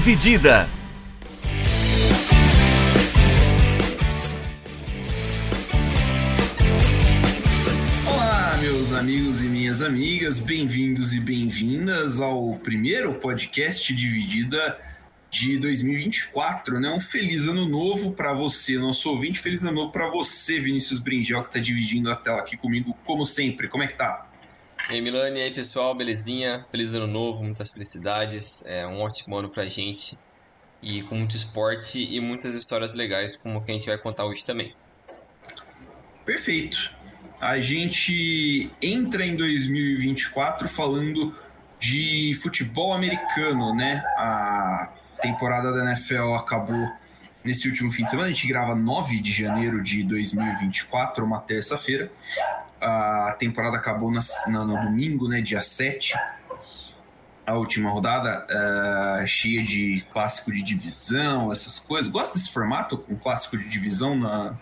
Dividida. Olá, meus amigos e minhas amigas, bem-vindos e bem-vindas ao primeiro podcast Dividida de 2024, né? Um feliz ano novo para você, nosso ouvinte, feliz ano novo para você, Vinícius Bringel, que tá dividindo a tela aqui comigo, como sempre. Como é que tá? E aí, Milani, e aí, pessoal, belezinha? Feliz ano novo, muitas felicidades, é um ótimo ano pra gente e com muito esporte e muitas histórias legais, como que a gente vai contar hoje também. Perfeito. A gente entra em 2024 falando de futebol americano, né? A temporada da NFL acabou nesse último fim de semana. A gente grava 9 de janeiro de 2024, uma terça-feira. A temporada acabou na, na, no domingo, né, dia 7. A última rodada, uh, cheia de clássico de divisão, essas coisas. Gosta desse formato com clássico de divisão na,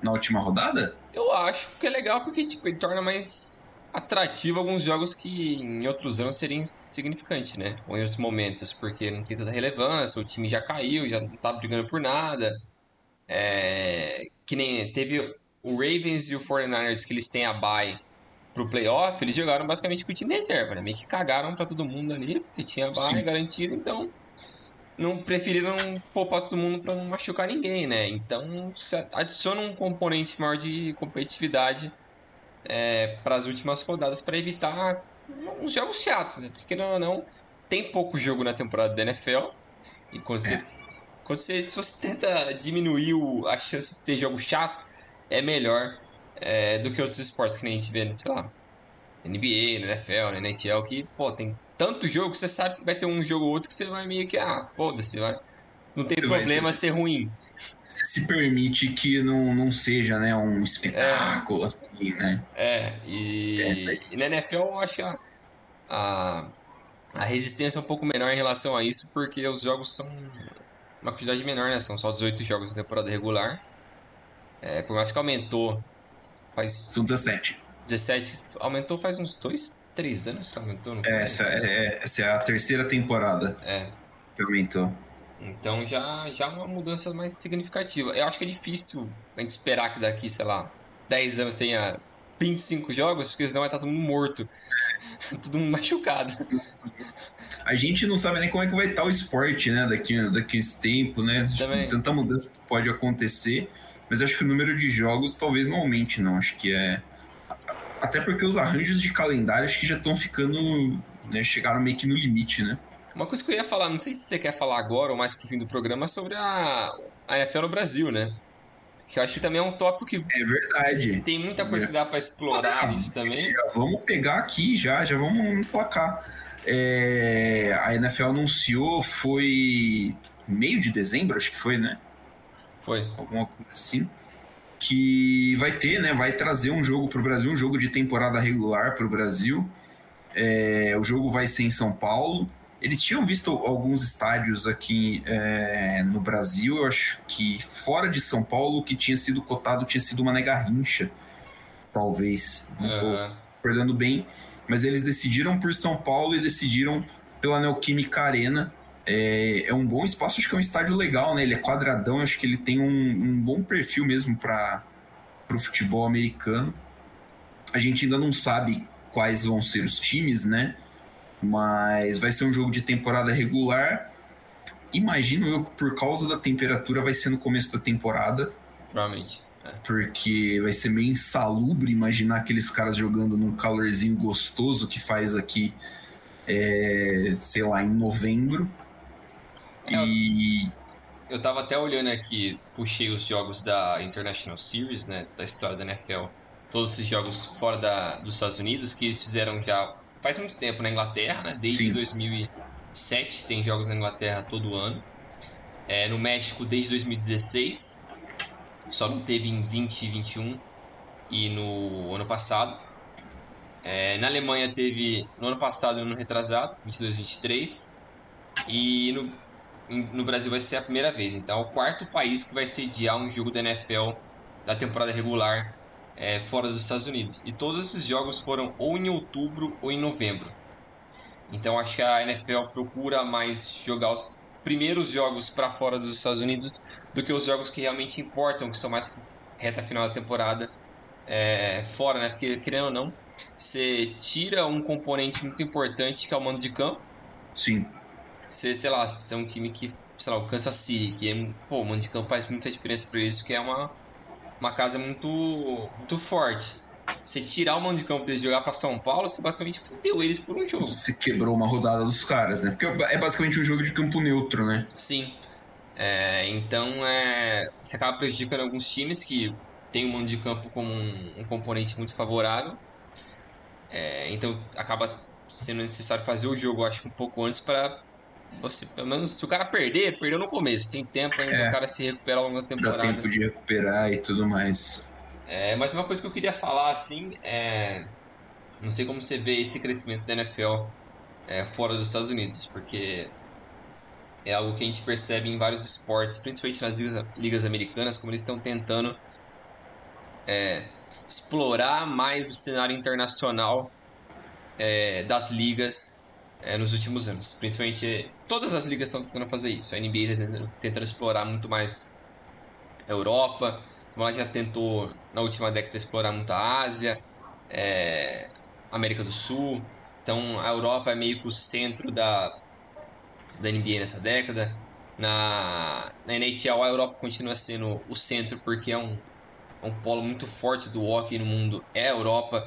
na última rodada? Eu acho que é legal porque tipo, ele torna mais atrativo alguns jogos que em outros anos seriam insignificantes, né? Ou em outros momentos, porque não tem tanta relevância, o time já caiu, já não tá brigando por nada. É... Que nem teve o Ravens e o 49ers, que eles têm a bye pro playoff, eles jogaram basicamente com o time reserva, né? Meio que cagaram para todo mundo ali, porque tinha a bye Sim. garantido, então não preferiram poupar todo mundo para não machucar ninguém, né? Então adiciona um componente maior de competitividade é, para as últimas rodadas para evitar uns jogos chatos, né? Porque não, não tem pouco jogo na temporada da NFL e quando você, quando você se você tenta diminuir o, a chance de ter jogo chato é melhor é, do que outros esportes que nem a gente vê, sei lá, NBA, NFL, NHL, que, pô, tem tanto jogo que você sabe que vai ter um jogo ou outro que você vai meio que, ah, foda-se, vai. Não tem problema ser ruim. Você se permite que não, não seja, né, um espetáculo, é, assim, né? É, e, é, e na NFL eu acho que a, a, a resistência é um pouco menor em relação a isso, porque os jogos são uma quantidade menor, né? São só 18 jogos na temporada regular. É, por mais que aumentou. Faz. São 17. 17. Aumentou faz uns 2, 3 anos que aumentou, não foi? Essa é, essa é a terceira temporada. É. Que aumentou. Então já, já é uma mudança mais significativa. Eu acho que é difícil a gente esperar que daqui, sei lá, 10 anos tenha 25 jogos, porque senão vai estar todo mundo morto. todo mundo machucado. A gente não sabe nem como é que vai estar o esporte, né, daqui, daqui a esse tempo, né? Também. Tanta mudança que pode acontecer. Mas acho que o número de jogos talvez não aumente, não. Acho que é. Até porque os arranjos de calendário acho que já estão ficando. Né, chegaram meio que no limite, né? Uma coisa que eu ia falar, não sei se você quer falar agora ou mais pro fim do programa, sobre a, a NFL no Brasil, né? Que eu acho que também é um tópico que. É verdade. Tem muita coisa que dá para explorar ah, isso também. Já vamos pegar aqui já, já vamos emplacar. É, a NFL anunciou, foi meio de dezembro, acho que foi, né? Foi. Alguma coisa assim. Que vai ter, né? Vai trazer um jogo para o Brasil, um jogo de temporada regular para o Brasil. É, o jogo vai ser em São Paulo. Eles tinham visto alguns estádios aqui é, no Brasil, eu acho que fora de São Paulo, que tinha sido cotado tinha sido uma Garrincha, talvez. Não uhum. perdendo bem. Mas eles decidiram por São Paulo e decidiram pela Neoquímica Arena, é, é um bom espaço, acho que é um estádio legal, né? Ele é quadradão, acho que ele tem um, um bom perfil mesmo para o futebol americano. A gente ainda não sabe quais vão ser os times, né? Mas vai ser um jogo de temporada regular. Imagino eu que por causa da temperatura vai ser no começo da temporada. Provavelmente. É. Porque vai ser meio insalubre imaginar aqueles caras jogando num calorzinho gostoso que faz aqui, é, sei lá, em novembro. E. Eu tava até olhando aqui, puxei os jogos da International Series, né? Da história da NFL. Todos esses jogos fora da, dos Estados Unidos, que eles fizeram já faz muito tempo na Inglaterra, né? Desde Sim. 2007 tem jogos na Inglaterra todo ano. É, no México desde 2016. Só não teve em 2021 e no ano passado. É, na Alemanha teve no ano passado e no ano retrasado, 22 23. E no no Brasil vai ser a primeira vez. Então, é o quarto país que vai sediar um jogo da NFL da temporada regular é, fora dos Estados Unidos. E todos esses jogos foram ou em outubro ou em novembro. Então, acho que a NFL procura mais jogar os primeiro os jogos para fora dos Estados Unidos do que os jogos que realmente importam, que são mais reta final da temporada é, fora, né? Porque, querendo ou não, você tira um componente muito importante que é o mando de campo. Sim. Você, sei lá, você é um time que, sei lá, o Kansas City, que é, pô, o mando de campo faz muita diferença para eles, porque é uma, uma casa muito, muito forte. Você tirar o mando de campo deles de jogar para São Paulo, você basicamente fudeu eles por um jogo. Você quebrou uma rodada dos caras, né? Porque é basicamente um jogo de campo neutro, né? Sim. É, então, é, você acaba prejudicando alguns times que tem o mando de campo como um, um componente muito favorável. É, então, acaba sendo necessário fazer o jogo, acho, um pouco antes para você, pelo menos, se o cara perder, perdeu no começo. Tem tempo ainda é, o cara se recuperar ao longo da temporada. Dá tempo de recuperar e tudo mais. É, mas uma coisa que eu queria falar, assim, é... Não sei como você vê esse crescimento da NFL é, fora dos Estados Unidos, porque é algo que a gente percebe em vários esportes, principalmente nas ligas, ligas americanas, como eles estão tentando é, explorar mais o cenário internacional é, das ligas é, nos últimos anos. Principalmente, todas as ligas estão tentando fazer isso. A NBA está tentando, tentando explorar muito mais a Europa, ela já tentou na última década explorar muito a Ásia, é, América do Sul. Então a Europa é meio que o centro da, da NBA nessa década. Na, na NHL a Europa continua sendo o centro porque é um, é um polo muito forte do hockey no mundo, é a Europa.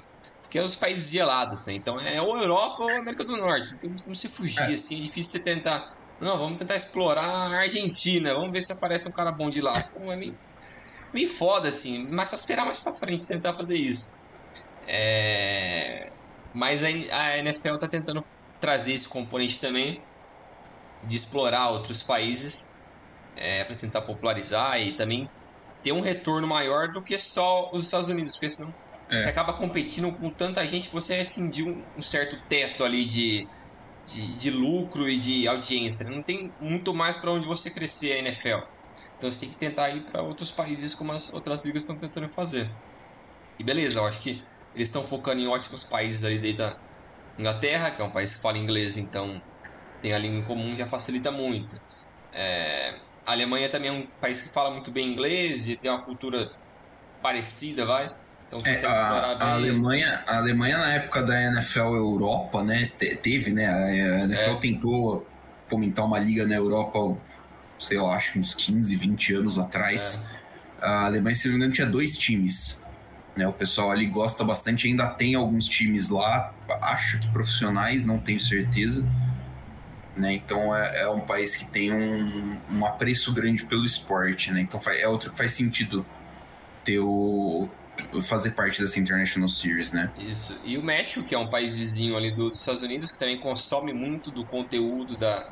Porque é os países gelados, né? Então é ou Europa ou América do Norte. Não tem como você fugir, é. assim, é difícil você tentar. Não, vamos tentar explorar a Argentina, vamos ver se aparece um cara bom de lá. Então é meio meio foda, assim, mas só esperar mais pra frente tentar fazer isso. É... Mas a, a NFL tá tentando trazer esse componente também de explorar outros países é, para tentar popularizar e também ter um retorno maior do que só os Estados Unidos, porque senão é. você acaba competindo com tanta gente que você atingiu um certo teto ali de, de, de lucro e de audiência. Não tem muito mais para onde você crescer a NFL. Então você tem que tentar ir para outros países como as outras ligas estão tentando fazer. E beleza, eu acho que eles estão focando em ótimos países ali desde a Inglaterra, que é um país que fala inglês, então tem a língua em comum, já facilita muito. É... A Alemanha também é um país que fala muito bem inglês e tem uma cultura parecida, vai. Então é, a, a, Alemanha, a Alemanha na época da NFL Europa, né, teve, né, a NFL é. tentou fomentar uma liga na Europa sei lá, acho uns 15, 20 anos atrás, é. a Alemanha, se não me engano, tinha dois times. Né? O pessoal ali gosta bastante, ainda tem alguns times lá, acho que profissionais, não tenho certeza. Né? Então é, é um país que tem um, um apreço grande pelo esporte, né? Então é outro que faz sentido ter o, fazer parte dessa International Series, né? Isso. E o México, que é um país vizinho ali dos Estados Unidos, que também consome muito do conteúdo da,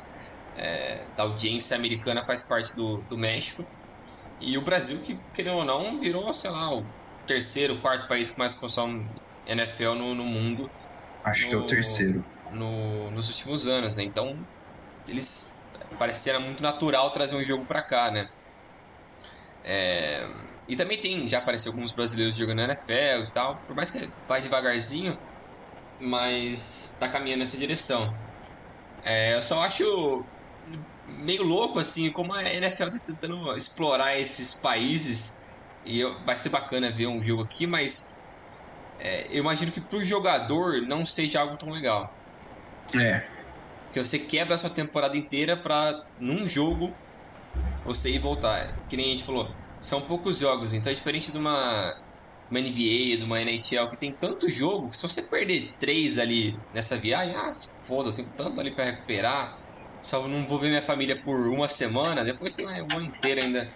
é, da audiência americana faz parte do, do México. E o Brasil, que querendo ou não, virou, sei lá, o terceiro, quarto país que mais consome NFL no, no mundo. Acho no, que é o terceiro. No, nos últimos anos, né? Então, eles pareceram muito natural trazer um jogo para cá, né? É, e também tem, já apareceu alguns brasileiros jogando NFL e tal, por mais que vai devagarzinho, mas tá caminhando nessa direção. É, eu só acho meio louco, assim, como a NFL tá tentando explorar esses países. E eu, vai ser bacana ver um jogo aqui, mas é, eu imagino que pro jogador não seja algo tão legal. É. Porque você quebra a sua temporada inteira pra, num jogo, você ir voltar. Que nem a gente falou, são poucos jogos, então é diferente de uma, uma NBA, de uma NHL, que tem tanto jogo, que se você perder três ali nessa viagem, ah, se foda, eu tenho tanto ali para recuperar só não vou ver minha família por uma semana, depois tem uma ano inteiro ainda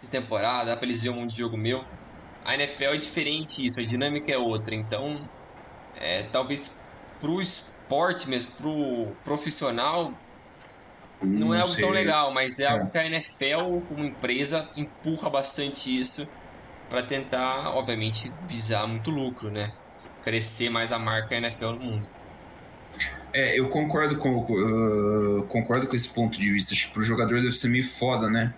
de temporada, dá pra eles verem um monte de jogo meu. A NFL é diferente isso, a dinâmica é outra, então é, talvez pro esporte mesmo, pro profissional, não, não é algo sei. tão legal, mas é, é, algo que a NFL, como empresa, empurra bastante isso para tentar, obviamente, visar muito lucro, né? Crescer mais a marca NFL no mundo. É, eu concordo com, uh, concordo com esse ponto de vista. Que pro jogador deve ser meio foda, né?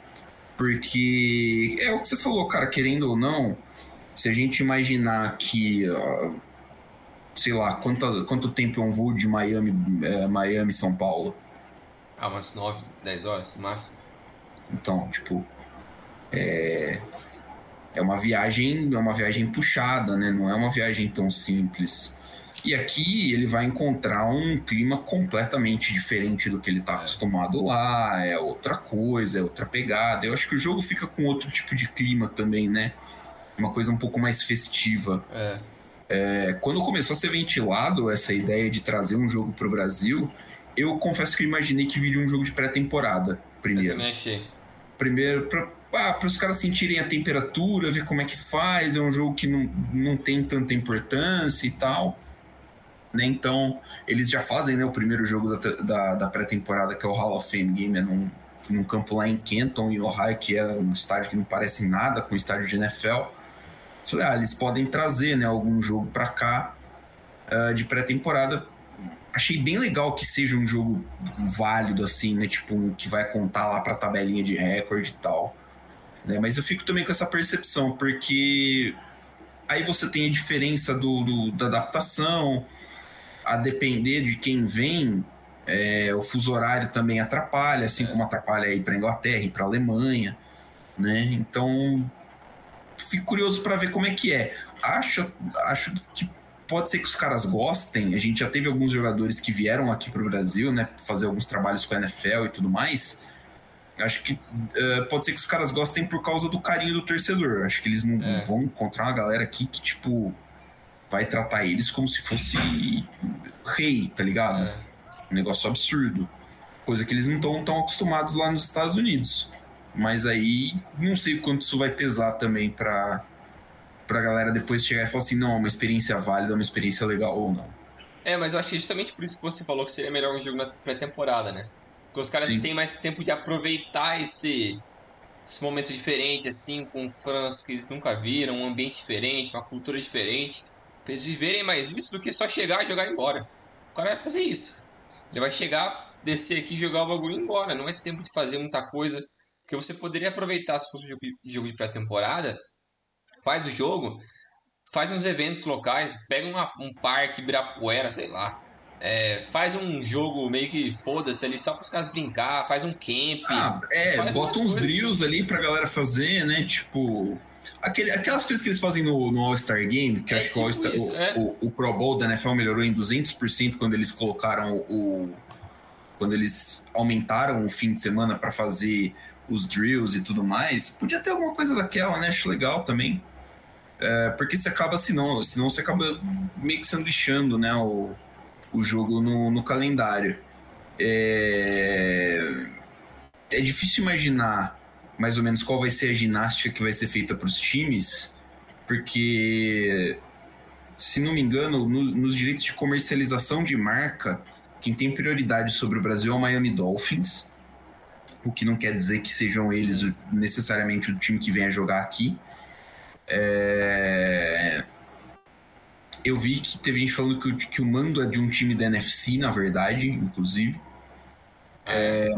Porque é o que você falou, cara, querendo ou não, se a gente imaginar que, uh, sei lá, quanto, quanto tempo é um voo de Miami, uh, Miami São Paulo? Ah, umas 9, 10 horas no máximo. Então, tipo, é, é uma viagem, é uma viagem puxada, né? Não é uma viagem tão simples. E aqui ele vai encontrar um clima completamente diferente do que ele está acostumado lá, é outra coisa, é outra pegada. Eu acho que o jogo fica com outro tipo de clima também, né? Uma coisa um pouco mais festiva. É. É, quando começou a ser ventilado essa ideia de trazer um jogo para o Brasil, eu confesso que eu imaginei que viria um jogo de pré-temporada primeiro. Eu também achei. Primeiro, para ah, os caras sentirem a temperatura, ver como é que faz. É um jogo que não, não tem tanta importância e tal. Né? Então, eles já fazem né, o primeiro jogo da, da, da pré-temporada, que é o Hall of Fame Game, é num, num campo lá em Kenton, em Ohio, que é um estádio que não parece nada com o estádio de NFL. Falei, ah, eles podem trazer né, algum jogo para cá uh, de pré-temporada. Achei bem legal que seja um jogo válido, assim, né? Tipo, um que vai contar lá pra tabelinha de recorde e tal. Né? Mas eu fico também com essa percepção, porque aí você tem a diferença do, do da adaptação, a depender de quem vem, é, o fuso horário também atrapalha, assim como atrapalha aí para Inglaterra e para Alemanha, né? Então fico curioso para ver como é que é. Acho, acho que pode ser que os caras gostem. A gente já teve alguns jogadores que vieram aqui para o Brasil, né, fazer alguns trabalhos com a NFL e tudo mais. Acho que uh, pode ser que os caras gostem por causa do carinho do torcedor. Acho que eles não é. vão encontrar uma galera aqui que, tipo, vai tratar eles como se fosse rei, tá ligado? É. Um negócio absurdo. Coisa que eles não estão tão acostumados lá nos Estados Unidos. Mas aí não sei o quanto isso vai pesar também pra, pra galera depois chegar e falar assim, não, é uma experiência válida, é uma experiência legal ou não. É, mas eu acho que é justamente por isso que você falou que seria melhor um jogo na pré-temporada, né? Porque os caras Sim. têm mais tempo de aproveitar esse, esse momento diferente, assim, com fãs que eles nunca viram, um ambiente diferente, uma cultura diferente. Pra eles viverem mais isso do que só chegar, jogar e ir embora. O cara vai fazer isso. Ele vai chegar, descer aqui, jogar o bagulho e ir embora. Não vai ter tempo de fazer muita coisa porque você poderia aproveitar, se fosse um jogo de pré-temporada, faz o jogo, faz uns eventos locais, pega uma, um parque, Ibirapuera, sei lá. É, faz um jogo meio que foda-se ali só para os caras brincar, faz um camp. Ah, é, bota uns drills assim. ali pra galera fazer, né? Tipo. Aquele, aquelas coisas que eles fazem no, no All-Star Game, que é, acho tipo que o, isso, o, é. o, o, Pro Bowl da NFL melhorou em 200% quando eles colocaram o. Quando eles aumentaram o fim de semana para fazer os drills e tudo mais, podia ter alguma coisa daquela, né? Acho legal também. É, porque você acaba, senão, senão você acaba meio que sanduichando né, o, o jogo no, no calendário. É, é difícil imaginar mais ou menos qual vai ser a ginástica que vai ser feita para os times, porque, se não me engano, no, nos direitos de comercialização de marca, quem tem prioridade sobre o Brasil é o Miami Dolphins o que não quer dizer que sejam eles Sim. necessariamente o time que venha jogar aqui. É... Eu vi que teve gente falando que, que, o mando é de um time da NFC, na verdade, inclusive. É...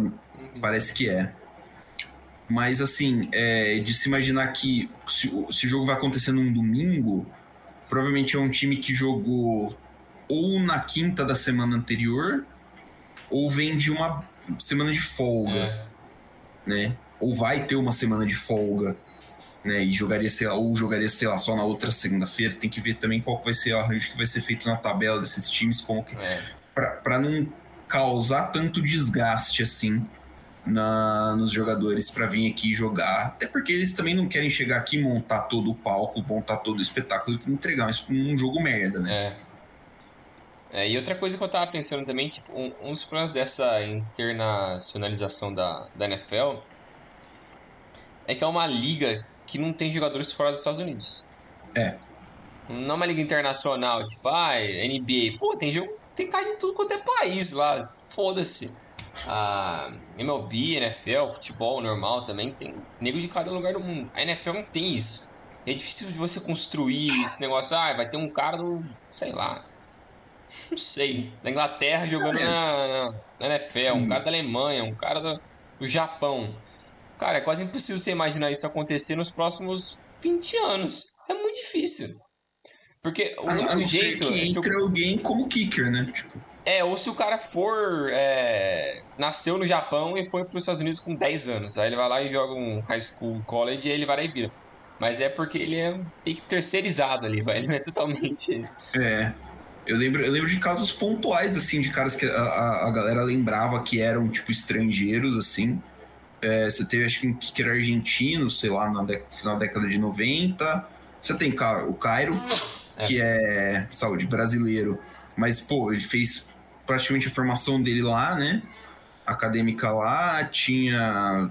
Parece que é. Mas, assim, é, de se imaginar que se, se, o jogo vai acontecer num domingo, provavelmente é um time que jogou ou na quinta da semana anterior, ou vem de uma semana de folga. É né? Ou vai ter uma semana de folga, né? E jogaria, sei lá, ou jogaria, sei lá, só na outra segunda-feira. Tem que ver também qual vai ser o arranjo que vai ser feito na tabela desses times, como que. É. para não causar tanto desgaste assim na, nos jogadores para vir aqui jogar. Até porque eles também não querem chegar aqui montar todo o palco, montar todo o espetáculo e entregar um, um jogo merda, né? É. É, e outra coisa que eu tava pensando também, tipo, um, um dos problemas dessa internacionalização da, da NFL é que é uma liga que não tem jogadores fora dos Estados Unidos. É. Não é uma liga internacional, tipo, ah, NBA. Pô, tem jogo, tem cara de tudo quanto é país lá. Foda-se. A MLB, NFL, futebol normal também, tem nego de cada lugar do mundo. A NFL não tem isso. é difícil de você construir esse negócio, ah, vai ter um cara do, sei lá, não sei, da Inglaterra jogando é. na, na, NFL, um hum. cara da Alemanha, um cara do, do Japão. Cara, é quase impossível você imaginar isso acontecer nos próximos 20 anos. É muito difícil. Porque o único jeito. Que é entra alguém como kicker, né? Tipo. É, ou se o cara for. É, nasceu no Japão e foi para os Estados Unidos com 10 anos. Aí ele vai lá e joga um high school, college e aí ele vai lá e vira. Mas é porque ele é meio que terceirizado ali, vai. Ele não é totalmente. É. Eu lembro, eu lembro de casos pontuais, assim, de caras que a, a, galera lembrava que eram, tipo, estrangeiros, assim. É, você teve, acho que, que era argentino, sei lá, no final da década de 90. Você tem o Cairo, é. que é, saúde, brasileiro. Mas, pô, ele fez praticamente a formação dele lá, né? Acadêmica lá, tinha.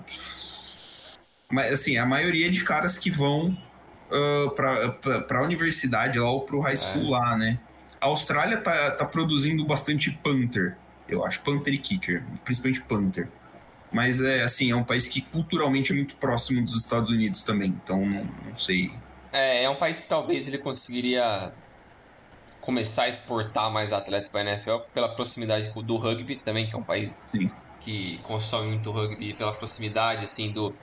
Mas, assim, a maioria de caras que vão uh, para a universidade lá ou para o high school é. lá, né? A Austrália tá, tá produzindo bastante Panther, eu acho, Panther e Kicker, principalmente Panther. Mas é assim, é um país que culturalmente é muito próximo dos Estados Unidos também, então não, não sei. É, é um país que talvez ele conseguiria começar a exportar mais atletas para a NFL pela proximidade do rugby também, que é um país Sim. que consome muito rugby pela proximidade assim do,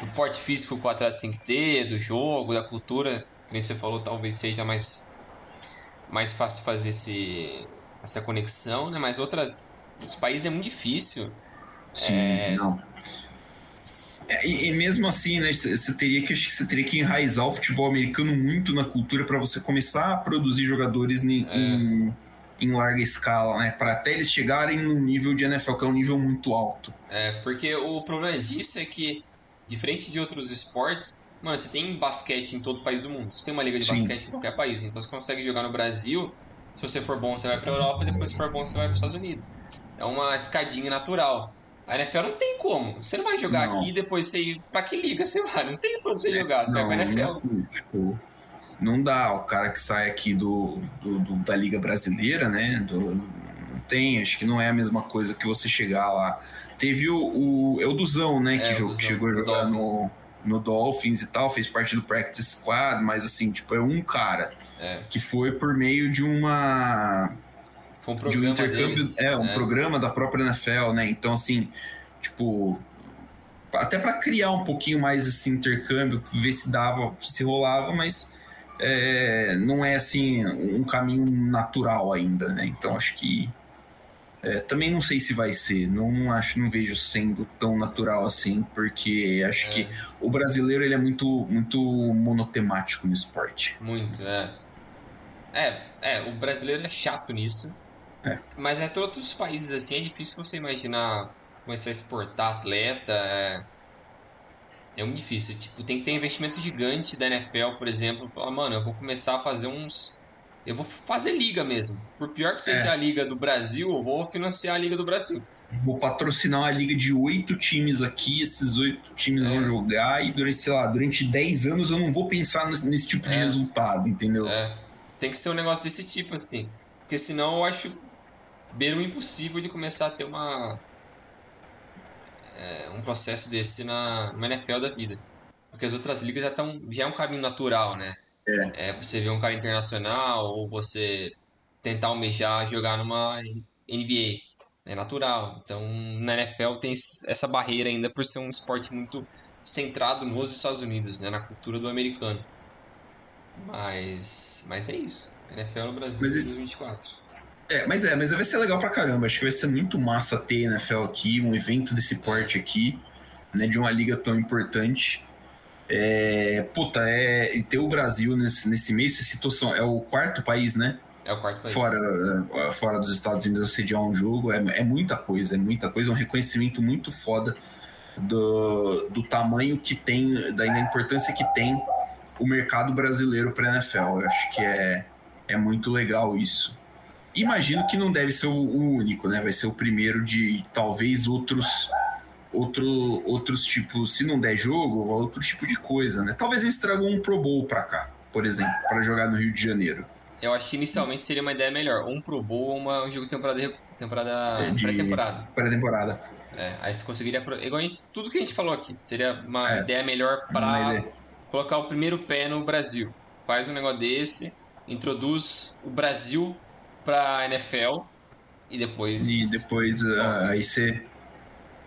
do porte físico que o atleta tem que ter, do jogo, da cultura, que nem você falou, talvez seja mais mais fácil fazer esse, essa conexão, né? Mas outras os países é muito difícil. Sim, é... não. É, e, e, mesmo assim, né, você teria que você teria que enraizar o futebol americano muito na cultura para você começar a produzir jogadores em, é. em, em, larga escala, né, para até eles chegarem no nível de NFL que é um nível muito alto. É, porque o problema disso é que diferente de outros esportes, mano, você tem basquete em todo país do mundo. Você tem uma liga de Sim. basquete em qualquer país, então você consegue jogar no Brasil. Se você for bom, você vai para Europa, e depois se for bom, você vai para os Estados Unidos. É uma escadinha natural. A NFL não tem como. Você não vai jogar não. aqui e depois você ir. Pra que liga você vai? Não tem pra onde você é, jogar. Você não, vai pra NFL. Não, tipo, não dá. O cara que sai aqui do, do, do da Liga Brasileira, né? Do, não tem. Acho que não é a mesma coisa que você chegar lá. Teve o. o é o Duzão, né? Que é, Duzão, chegou a jogar no, no Dolphins e tal, fez parte do Practice Squad, mas assim, tipo, é um cara é. que foi por meio de uma foi um programa de um intercâmbio, deles, é, um é. programa da própria NFL, né? Então, assim, tipo, até para criar um pouquinho mais esse intercâmbio, ver se dava, se rolava, mas é, não é assim um caminho natural ainda, né? Então, acho que é, também não sei se vai ser, não, não, acho, não vejo sendo tão natural assim, porque acho é. que o brasileiro ele é muito, muito monotemático no esporte. Muito, é. É, é, o brasileiro é chato nisso. É. Mas até outros países assim é difícil você imaginar começar a exportar atleta. É, é muito difícil. Tipo, tem que ter investimento gigante da NFL, por exemplo. Falar, mano, eu vou começar a fazer uns. Eu vou fazer liga mesmo. Por pior que seja é. a liga do Brasil, eu vou financiar a liga do Brasil. Vou patrocinar uma liga de oito times aqui, esses oito times é. vão jogar e durante, sei lá, durante dez anos eu não vou pensar nesse, nesse tipo de é. resultado, entendeu? É. Tem que ser um negócio desse tipo, assim. Porque senão eu acho o impossível de começar a ter uma é, um processo desse na, na NFL da vida. Porque as outras ligas já estão já é um caminho natural, né? É. é. você ver um cara internacional ou você tentar almejar jogar numa NBA. É natural. Então, na NFL tem essa barreira ainda por ser um esporte muito centrado nos Estados Unidos, né? na cultura do americano. Mas, mas é isso. NFL no Brasil mas 2024. É, mas é, mas vai ser legal pra caramba. Acho que vai ser muito massa ter NFL aqui, um evento desse porte aqui, né, de uma liga tão importante. É, puta, é, ter o Brasil nesse, nesse mês, você citou, é o quarto país, né? É o quarto país. Fora, é, fora dos Estados Unidos a sediar um jogo, é, é muita coisa, é muita coisa, é um reconhecimento muito foda do, do tamanho que tem, da, da importância que tem o mercado brasileiro para NFL. Eu acho que é, é muito legal isso. Imagino que não deve ser o, único, né? Vai ser o primeiro de talvez outros outro, outros tipos, se não der jogo, outro tipo de coisa, né? Talvez eles tragam um Pro Bowl para cá, por exemplo, para jogar no Rio de Janeiro. Eu acho que inicialmente seria uma ideia melhor, um Pro Bowl ou uma, um jogo de temporada, temporada de... pré-temporada. Pré-temporada. É, aí você conseguiria. Igual gente, tudo que a gente falou aqui, seria uma é, ideia melhor para colocar o primeiro pé no Brasil. Faz um negócio desse, introduz o Brasil pra NFL e depois. E depois uh, aí você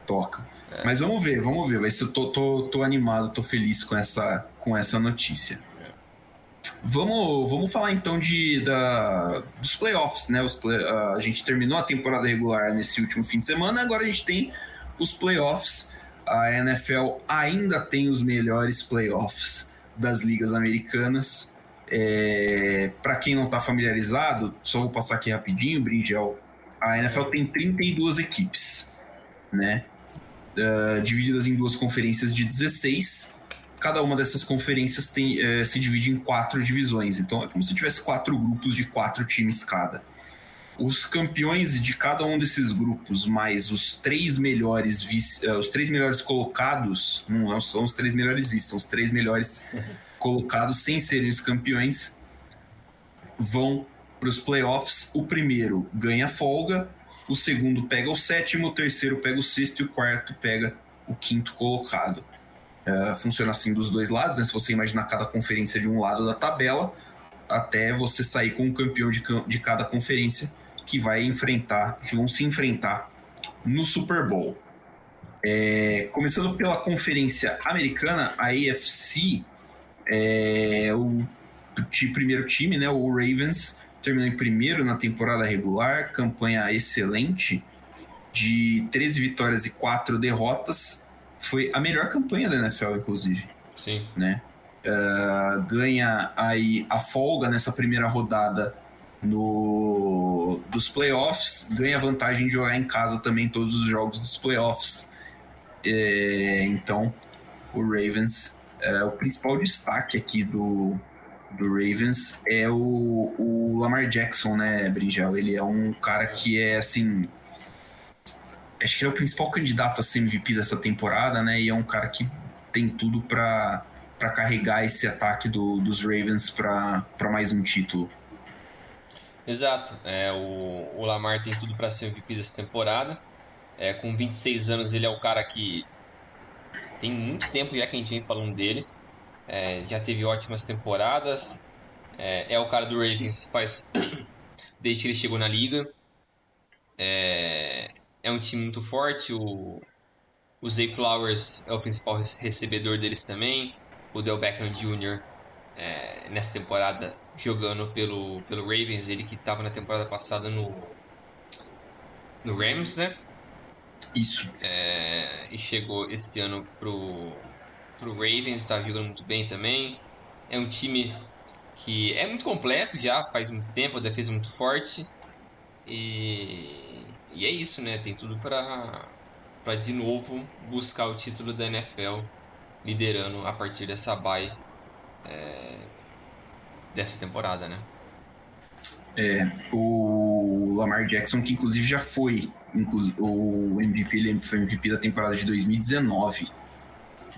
toca. É. Mas vamos ver, vamos ver. Vai ser, eu tô, tô, tô animado, tô feliz com essa, com essa notícia. É. Vamos, vamos falar então de, da, dos playoffs, né? Os play, a gente terminou a temporada regular nesse último fim de semana, agora a gente tem os playoffs. A NFL ainda tem os melhores playoffs das ligas americanas. É, Para quem não está familiarizado, só vou passar aqui rapidinho, Bridgel. A NFL tem 32 equipes, né? Uh, divididas em duas conferências de 16 cada uma dessas conferências tem, é, se divide em quatro divisões. Então é como se tivesse quatro grupos de quatro times cada. Os campeões de cada um desses grupos, mais os três melhores vice, uh, os três melhores colocados, não são os três melhores vice, são os três melhores colocados sem serem os campeões, vão para os playoffs. O primeiro ganha folga, o segundo pega o sétimo, o terceiro pega o sexto e o quarto pega o quinto colocado. Uh, funciona assim dos dois lados, né? Se você imaginar cada conferência de um lado da tabela, até você sair com um campeão de, de cada conferência que vai enfrentar, que vão se enfrentar no Super Bowl. É, começando pela conferência americana, a AFC, é, o, o primeiro time, né, o Ravens, terminou em primeiro na temporada regular, campanha excelente, de 13 vitórias e 4 derrotas foi a melhor campanha da NFL, inclusive. Sim. Né? Uh, ganha aí a folga nessa primeira rodada no dos playoffs, ganha vantagem de jogar em casa também todos os jogos dos playoffs. É, então, o Ravens, é, o principal destaque aqui do, do Ravens é o, o Lamar Jackson, né, Bringel? Ele é um cara que é assim acho que ele é o principal candidato a ser MVP dessa temporada, né? E é um cara que tem tudo para carregar esse ataque do, dos Ravens para mais um título. Exato. É, o, o Lamar tem tudo para ser MVP dessa temporada. É, com 26 anos, ele é o cara que tem muito tempo já que a gente vem falando dele. É, já teve ótimas temporadas. É, é, o cara do Ravens faz desde que ele chegou na liga. É, é um time muito forte. O, o Zay Flowers é o principal recebedor deles também. O Del Beckham Jr. É, nessa temporada jogando pelo, pelo Ravens, ele que estava na temporada passada no, no Rams, né? Isso. É, e chegou esse ano pro, pro Ravens, está jogando muito bem também. É um time que é muito completo já, faz muito tempo, a defesa é muito forte. E e é isso, né? Tem tudo para para de novo buscar o título da NFL liderando a partir dessa bye é, dessa temporada, né? É, o Lamar Jackson, que inclusive já foi o MVP, ele foi MVP da temporada de 2019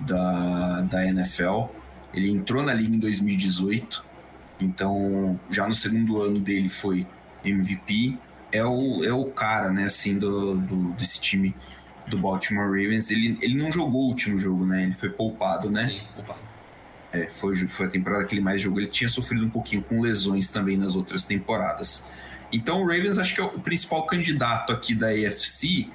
da, da NFL. Ele entrou na liga em 2018, então já no segundo ano dele foi MVP é o, é o cara, né, assim, do, do, desse time do Baltimore Ravens. Ele, ele não jogou o último jogo, né? Ele foi poupado, né? Sim, poupado. É, foi, foi a temporada que ele mais jogou. Ele tinha sofrido um pouquinho com lesões também nas outras temporadas. Então o Ravens acho que é o principal candidato aqui da AFC,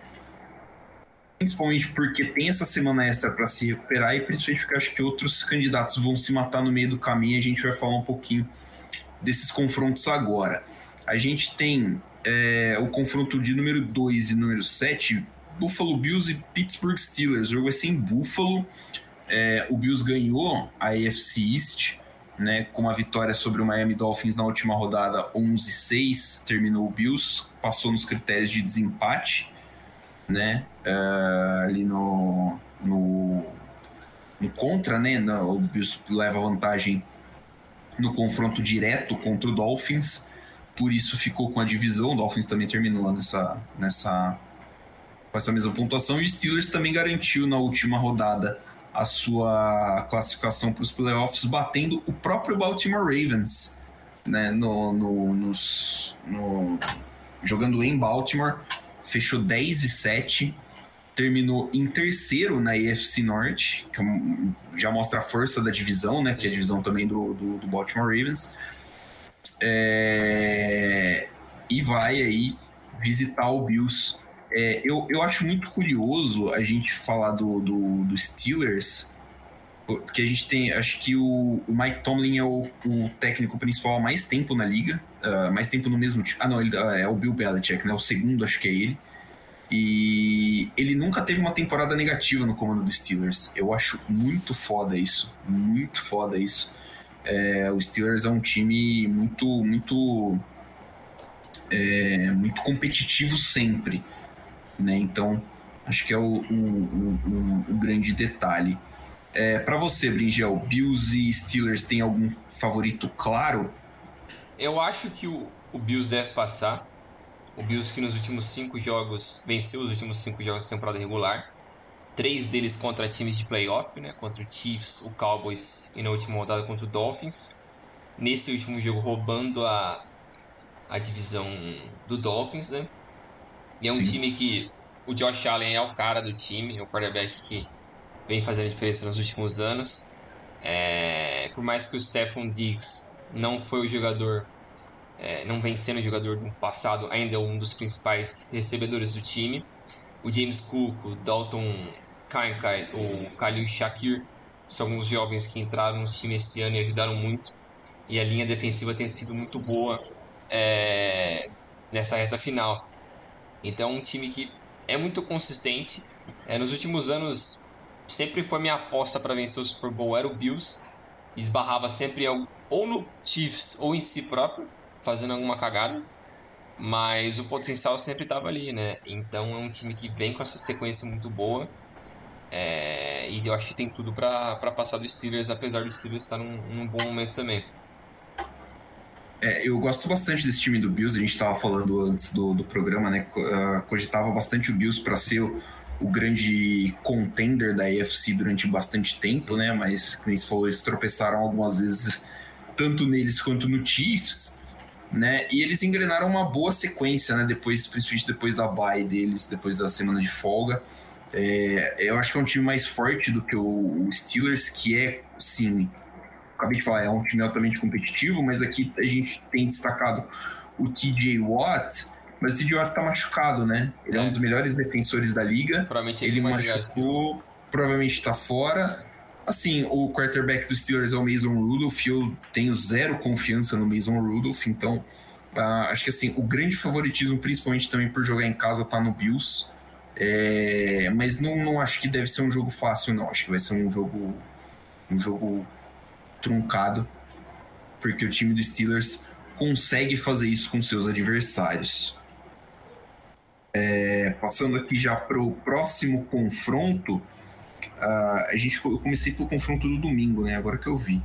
principalmente porque tem essa semana extra para se recuperar e principalmente porque acho que outros candidatos vão se matar no meio do caminho. A gente vai falar um pouquinho desses confrontos agora. A gente tem é, o confronto de número 2 e número 7, Buffalo Bills e Pittsburgh Steelers. O jogo vai ser em Buffalo. É, o Bills ganhou a AFC East, né, com uma vitória sobre o Miami Dolphins na última rodada 11-6. Terminou o Bills, passou nos critérios de desempate, né, uh, ali no, no, no contra, né, no, o Bills leva vantagem no confronto direto contra o Dolphins por isso ficou com a divisão. O Dolphins também terminou nessa, nessa, com essa mesma pontuação. E o Steelers também garantiu na última rodada a sua classificação para os playoffs, batendo o próprio Baltimore Ravens, né, no, no, nos, no, jogando em Baltimore, fechou 10 e 7, terminou em terceiro na AFC Norte, que é já mostra a força da divisão, né, Sim. que é a divisão também do, do, do Baltimore Ravens. É, e vai aí visitar o Bills. É, eu, eu acho muito curioso a gente falar do, do, do Steelers, Porque a gente tem, acho que o, Mike Tomlin é o, o, técnico principal há mais tempo na liga, uh, mais tempo no mesmo time. Ah, não, ele, uh, é o Bill Belichick, né? O segundo, acho que é ele. E ele nunca teve uma temporada negativa no comando dos Steelers. Eu acho muito foda isso, muito foda isso. É, o Steelers é um time muito, muito, é, muito competitivo sempre, né? Então acho que é o, o, o, o grande detalhe. É, para você, Bringel, Bills e Steelers tem algum favorito claro? Eu acho que o, o Bills deve passar. O Bills que nos últimos cinco jogos venceu os últimos cinco jogos da temporada regular. Três deles contra times de playoff, né? Contra o Chiefs, o Cowboys e na última rodada contra o Dolphins. Nesse último jogo roubando a, a divisão do Dolphins, né? E é um Sim. time que o Josh Allen é o cara do time, é o quarterback que vem fazendo diferença nos últimos anos. É, por mais que o Stephon Diggs não foi o jogador, é, não vem sendo o jogador do passado, ainda é um dos principais recebedores do time. O James Cook, o Dalton Kincaid, o Khalil Shakir são alguns jovens que entraram no time esse ano e ajudaram muito. E a linha defensiva tem sido muito boa é, nessa reta final. Então, um time que é muito consistente. É, nos últimos anos, sempre foi minha aposta para vencer o Super Bowl era o Bills. Esbarrava sempre ou no Chiefs ou em si próprio, fazendo alguma cagada. Mas o potencial sempre estava ali, né? Então é um time que vem com essa sequência muito boa. É, e eu acho que tem tudo para passar do Steelers, apesar do Steelers estar num, num bom momento também. É, eu gosto bastante desse time do Bills. A gente estava falando antes do, do programa, né? Uh, cogitava bastante o Bills para ser o, o grande contender da AFC durante bastante tempo, né? Mas, como você falou, eles tropeçaram algumas vezes, tanto neles quanto no Chiefs, né? E eles engrenaram uma boa sequência, né? Depois, principalmente depois da bye deles, depois da semana de folga. É, eu acho que é um time mais forte do que o Steelers, que é, sim, acabei de falar, é um time altamente competitivo, mas aqui a gente tem destacado o TJ Watt, mas o Watt tá machucado, né? Ele é, é um dos melhores defensores da liga. Provavelmente ele, ele machucou, provavelmente tá fora. Assim, o quarterback dos Steelers é o Mason Rudolph. Eu tenho zero confiança no Mason Rudolph, então uh, acho que assim, o grande favoritismo, principalmente também por jogar em casa, tá no Bills. É, mas não, não acho que deve ser um jogo fácil, não. Acho que vai ser um jogo, um jogo truncado, porque o time dos Steelers consegue fazer isso com seus adversários. É, passando aqui já para o próximo confronto, uh, a gente, eu comecei pelo confronto do domingo, né? Agora que eu vi.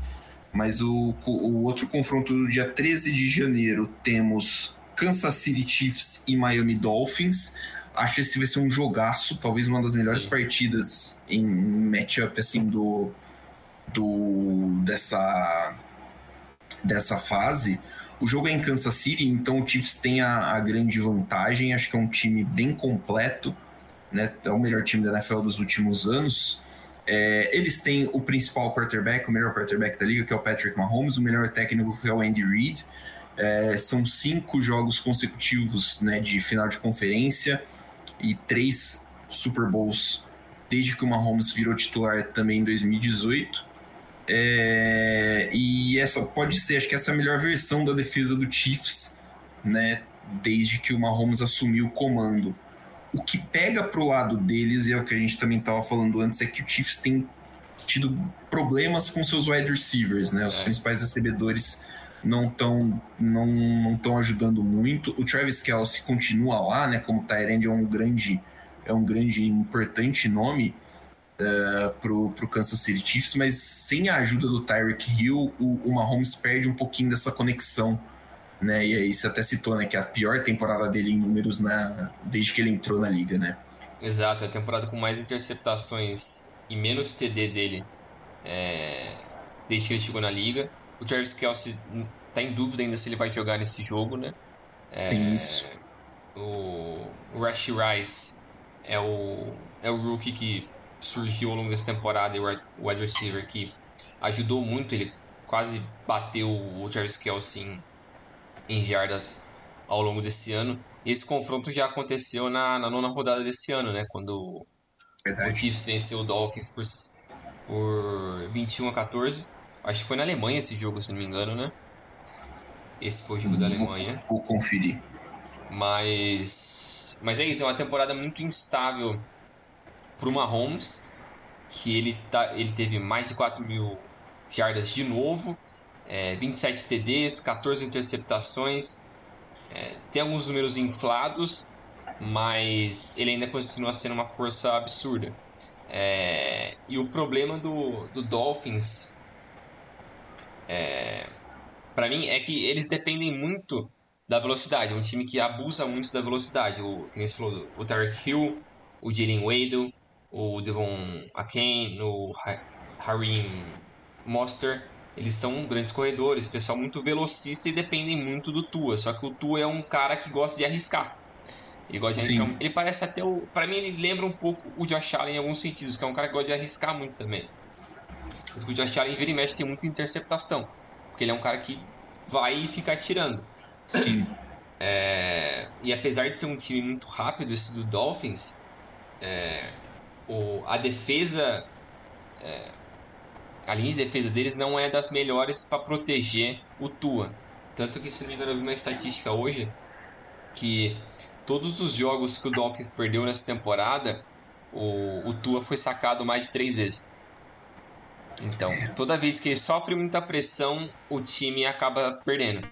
Mas o, o outro confronto do dia 13 de janeiro temos Kansas City Chiefs e Miami Dolphins. Acho que esse vai ser um jogaço, talvez uma das melhores Sim. partidas em matchup assim do, do dessa dessa fase. O jogo é em Kansas City, então o Chiefs tem a, a grande vantagem. Acho que é um time bem completo, né? É o melhor time da NFL dos últimos anos. É, eles têm o principal quarterback, o melhor quarterback da liga, que é o Patrick Mahomes, o melhor técnico, que é o Andy Reid. É, são cinco jogos consecutivos né, de final de conferência e três Super Bowls desde que o Mahomes virou titular também em 2018. É, e essa pode ser, acho que essa é a melhor versão da defesa do Chiefs, né? Desde que o Mahomes assumiu o comando. O que pega pro lado deles, e é o que a gente também estava falando antes, é que o Chiefs tem tido problemas com seus wide receivers, né? Os é. principais recebedores não estão não, não tão ajudando muito. O Travis Kelsey continua lá, né? Como Tyrande é um grande é um grande importante nome, uh, pro, pro Kansas City Chiefs, mas sem a ajuda do Tyreek Hill, o, o Mahomes perde um pouquinho dessa conexão. Né? E aí você até citou né, que é a pior temporada dele em números na, desde que ele entrou na liga, né? Exato, é a temporada com mais interceptações e menos TD dele é, desde que ele chegou na liga. O Travis Kelsey tá em dúvida ainda se ele vai jogar nesse jogo, né? É, Tem isso. O, o Rashi Rice é o, é o rookie que surgiu ao longo dessa temporada e o wide receiver que ajudou muito, ele quase bateu o Travis Kelce em, em jardas ao longo desse ano. E esse confronto já aconteceu na, na nona rodada desse ano, né? Quando Verdade. o Chiefs venceu o Dolphins por, por 21 a 14. Acho que foi na Alemanha esse jogo, se não me engano, né? Esse foi o jogo da Alemanha. Vou conferir. Mas, mas é isso, é uma temporada muito instável para o Mahomes, que ele, tá, ele teve mais de 4 mil jardas de novo, é, 27 TDs, 14 interceptações, é, tem alguns números inflados, mas ele ainda continua sendo uma força absurda. É, e o problema do, do Dolphins, é, para mim, é que eles dependem muito da velocidade. É um time que abusa muito da velocidade. O, que falou, o Tarek Hill, o Jalen Wade, o Devon Aken, o Harim Monster, eles são grandes corredores, pessoal muito velocista e dependem muito do Tua. Só que o Tua é um cara que gosta de arriscar. Ele gosta de arriscar. Sim. Ele parece até o. Pra mim, ele lembra um pouco o Josh Allen em alguns sentidos, que é um cara que gosta de arriscar muito também. Mas o Josh Allen vira e mexe tem muita interceptação. Porque ele é um cara que vai ficar tirando. Sim. É, e apesar de ser um time muito rápido, esse do Dolphins, é, o, a defesa. É, a linha de defesa deles não é das melhores para proteger o Tua. Tanto que, se não me engano, eu vi uma estatística hoje que todos os jogos que o Dolphins perdeu nessa temporada, o, o Tua foi sacado mais de três vezes. Então, toda vez que ele sofre muita pressão, o time acaba perdendo.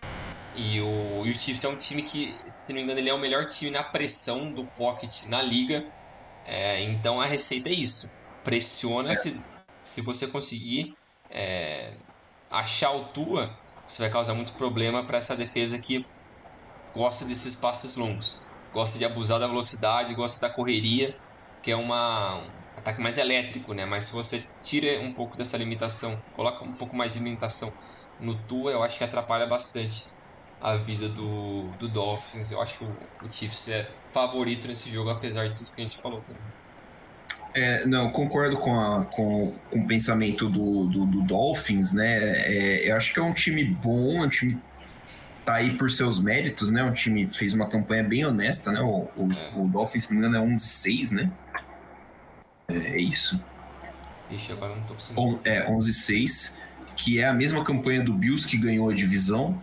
E o, e o Chiefs é um time que, se não me engano, ele é o melhor time na pressão do pocket na liga. É, então a receita é isso. Pressiona, é. se, se você conseguir é, achar o Tua, você vai causar muito problema para essa defesa que gosta desses passes longos. Gosta de abusar da velocidade, gosta da correria, que é uma, um ataque mais elétrico, né? Mas se você tira um pouco dessa limitação, coloca um pouco mais de limitação no Tua, eu acho que atrapalha bastante a vida do, do Dolphins. Eu acho que o, o Chiefs é favorito nesse jogo, apesar de tudo que a gente falou também. É, não, concordo com, a, com, com o pensamento do, do, do Dolphins, né? É, eu acho que é um time bom, um time tá aí por seus méritos, né? Um time fez uma campanha bem honesta, né? O, o, o Dolphins, se não me engano, é 11-6, né? É, é isso. Ixi, agora não tô conseguindo. É, 11-6, que é a mesma campanha do Bills que ganhou a divisão.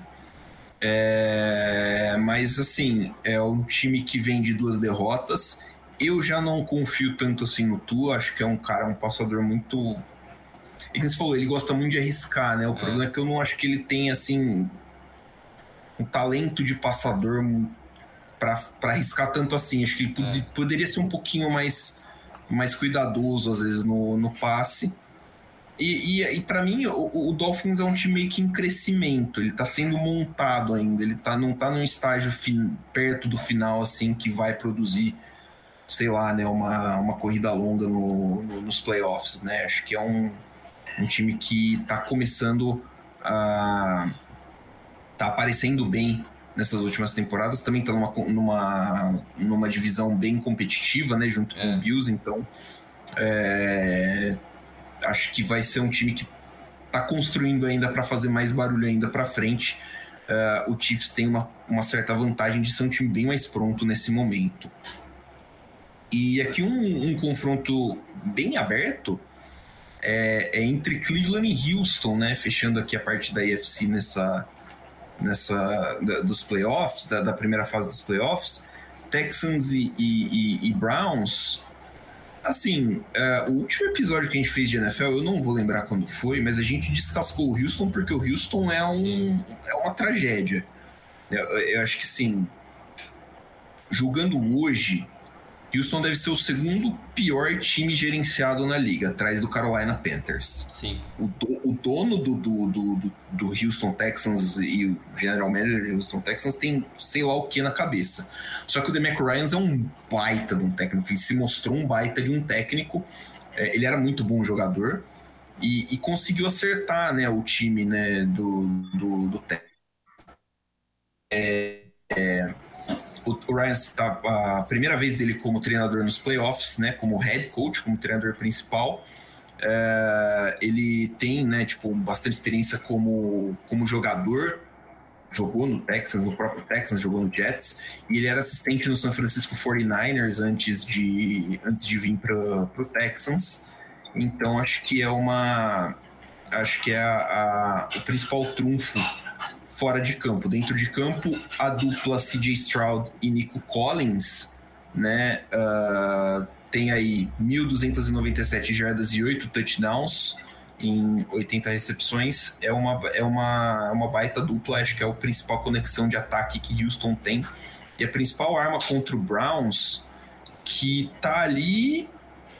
É, mas assim, é um time que vem de duas derrotas. Eu já não confio tanto assim no Tua, acho que é um cara, um passador muito. É que você falou, ele gosta muito de arriscar, né? O é. problema é que eu não acho que ele tem assim um talento de passador para arriscar tanto assim. Acho que ele pod é. poderia ser um pouquinho mais, mais cuidadoso, às vezes, no, no passe. E, e, e para mim, o, o, Dolphins é um time meio que em crescimento. Ele tá sendo montado ainda. Ele tá, não tá num estágio fin, perto do final, assim, que vai produzir, sei lá, né, uma, uma corrida longa no, no, nos playoffs, né? Acho que é um, um time que tá começando a. tá aparecendo bem nessas últimas temporadas. Também tá numa, numa, numa divisão bem competitiva, né, junto é. com o Bills, então. É, acho que vai ser um time que está construindo ainda para fazer mais barulho ainda para frente. Uh, o Chiefs tem uma, uma certa vantagem de ser um time bem mais pronto nesse momento. E aqui um, um confronto bem aberto é, é, entre Cleveland e Houston, né? Fechando aqui a parte da AFC nessa, nessa da, dos playoffs, da, da, primeira fase dos playoffs. Texans e, e, e, e Browns Assim, uh, o último episódio que a gente fez de NFL, eu não vou lembrar quando foi, mas a gente descascou o Houston porque o Houston é, um, é uma tragédia. Eu, eu acho que sim. Julgando hoje, Houston deve ser o segundo pior time gerenciado na liga, atrás do Carolina Panthers. Sim. O, o dono do, do, do, do, Houston Texans e o general manager do Houston Texans tem sei lá o que na cabeça. Só que o DeMac Ryan é um baita de um técnico, ele se mostrou um baita de um técnico. É, ele era muito bom jogador e, e, conseguiu acertar né, o time né, do, do, do é, é, o Ryan está a primeira vez dele como treinador nos playoffs, né, como head coach, como treinador principal. É, ele tem, né, tipo, bastante experiência como, como jogador. Jogou no Texans, no próprio Texans, jogou no Jets. E ele era assistente no San Francisco 49ers antes de, antes de vir para o Texans. Então acho que é uma. Acho que é a, a, o principal trunfo fora de campo. Dentro de campo, a dupla CJ Stroud e Nico Collins, né? Uh, tem aí 1.297 jardas e 8 touchdowns em 80 recepções. É uma, é uma, é uma baita dupla, acho que é a principal conexão de ataque que Houston tem. E a principal arma contra o Browns, que tá ali,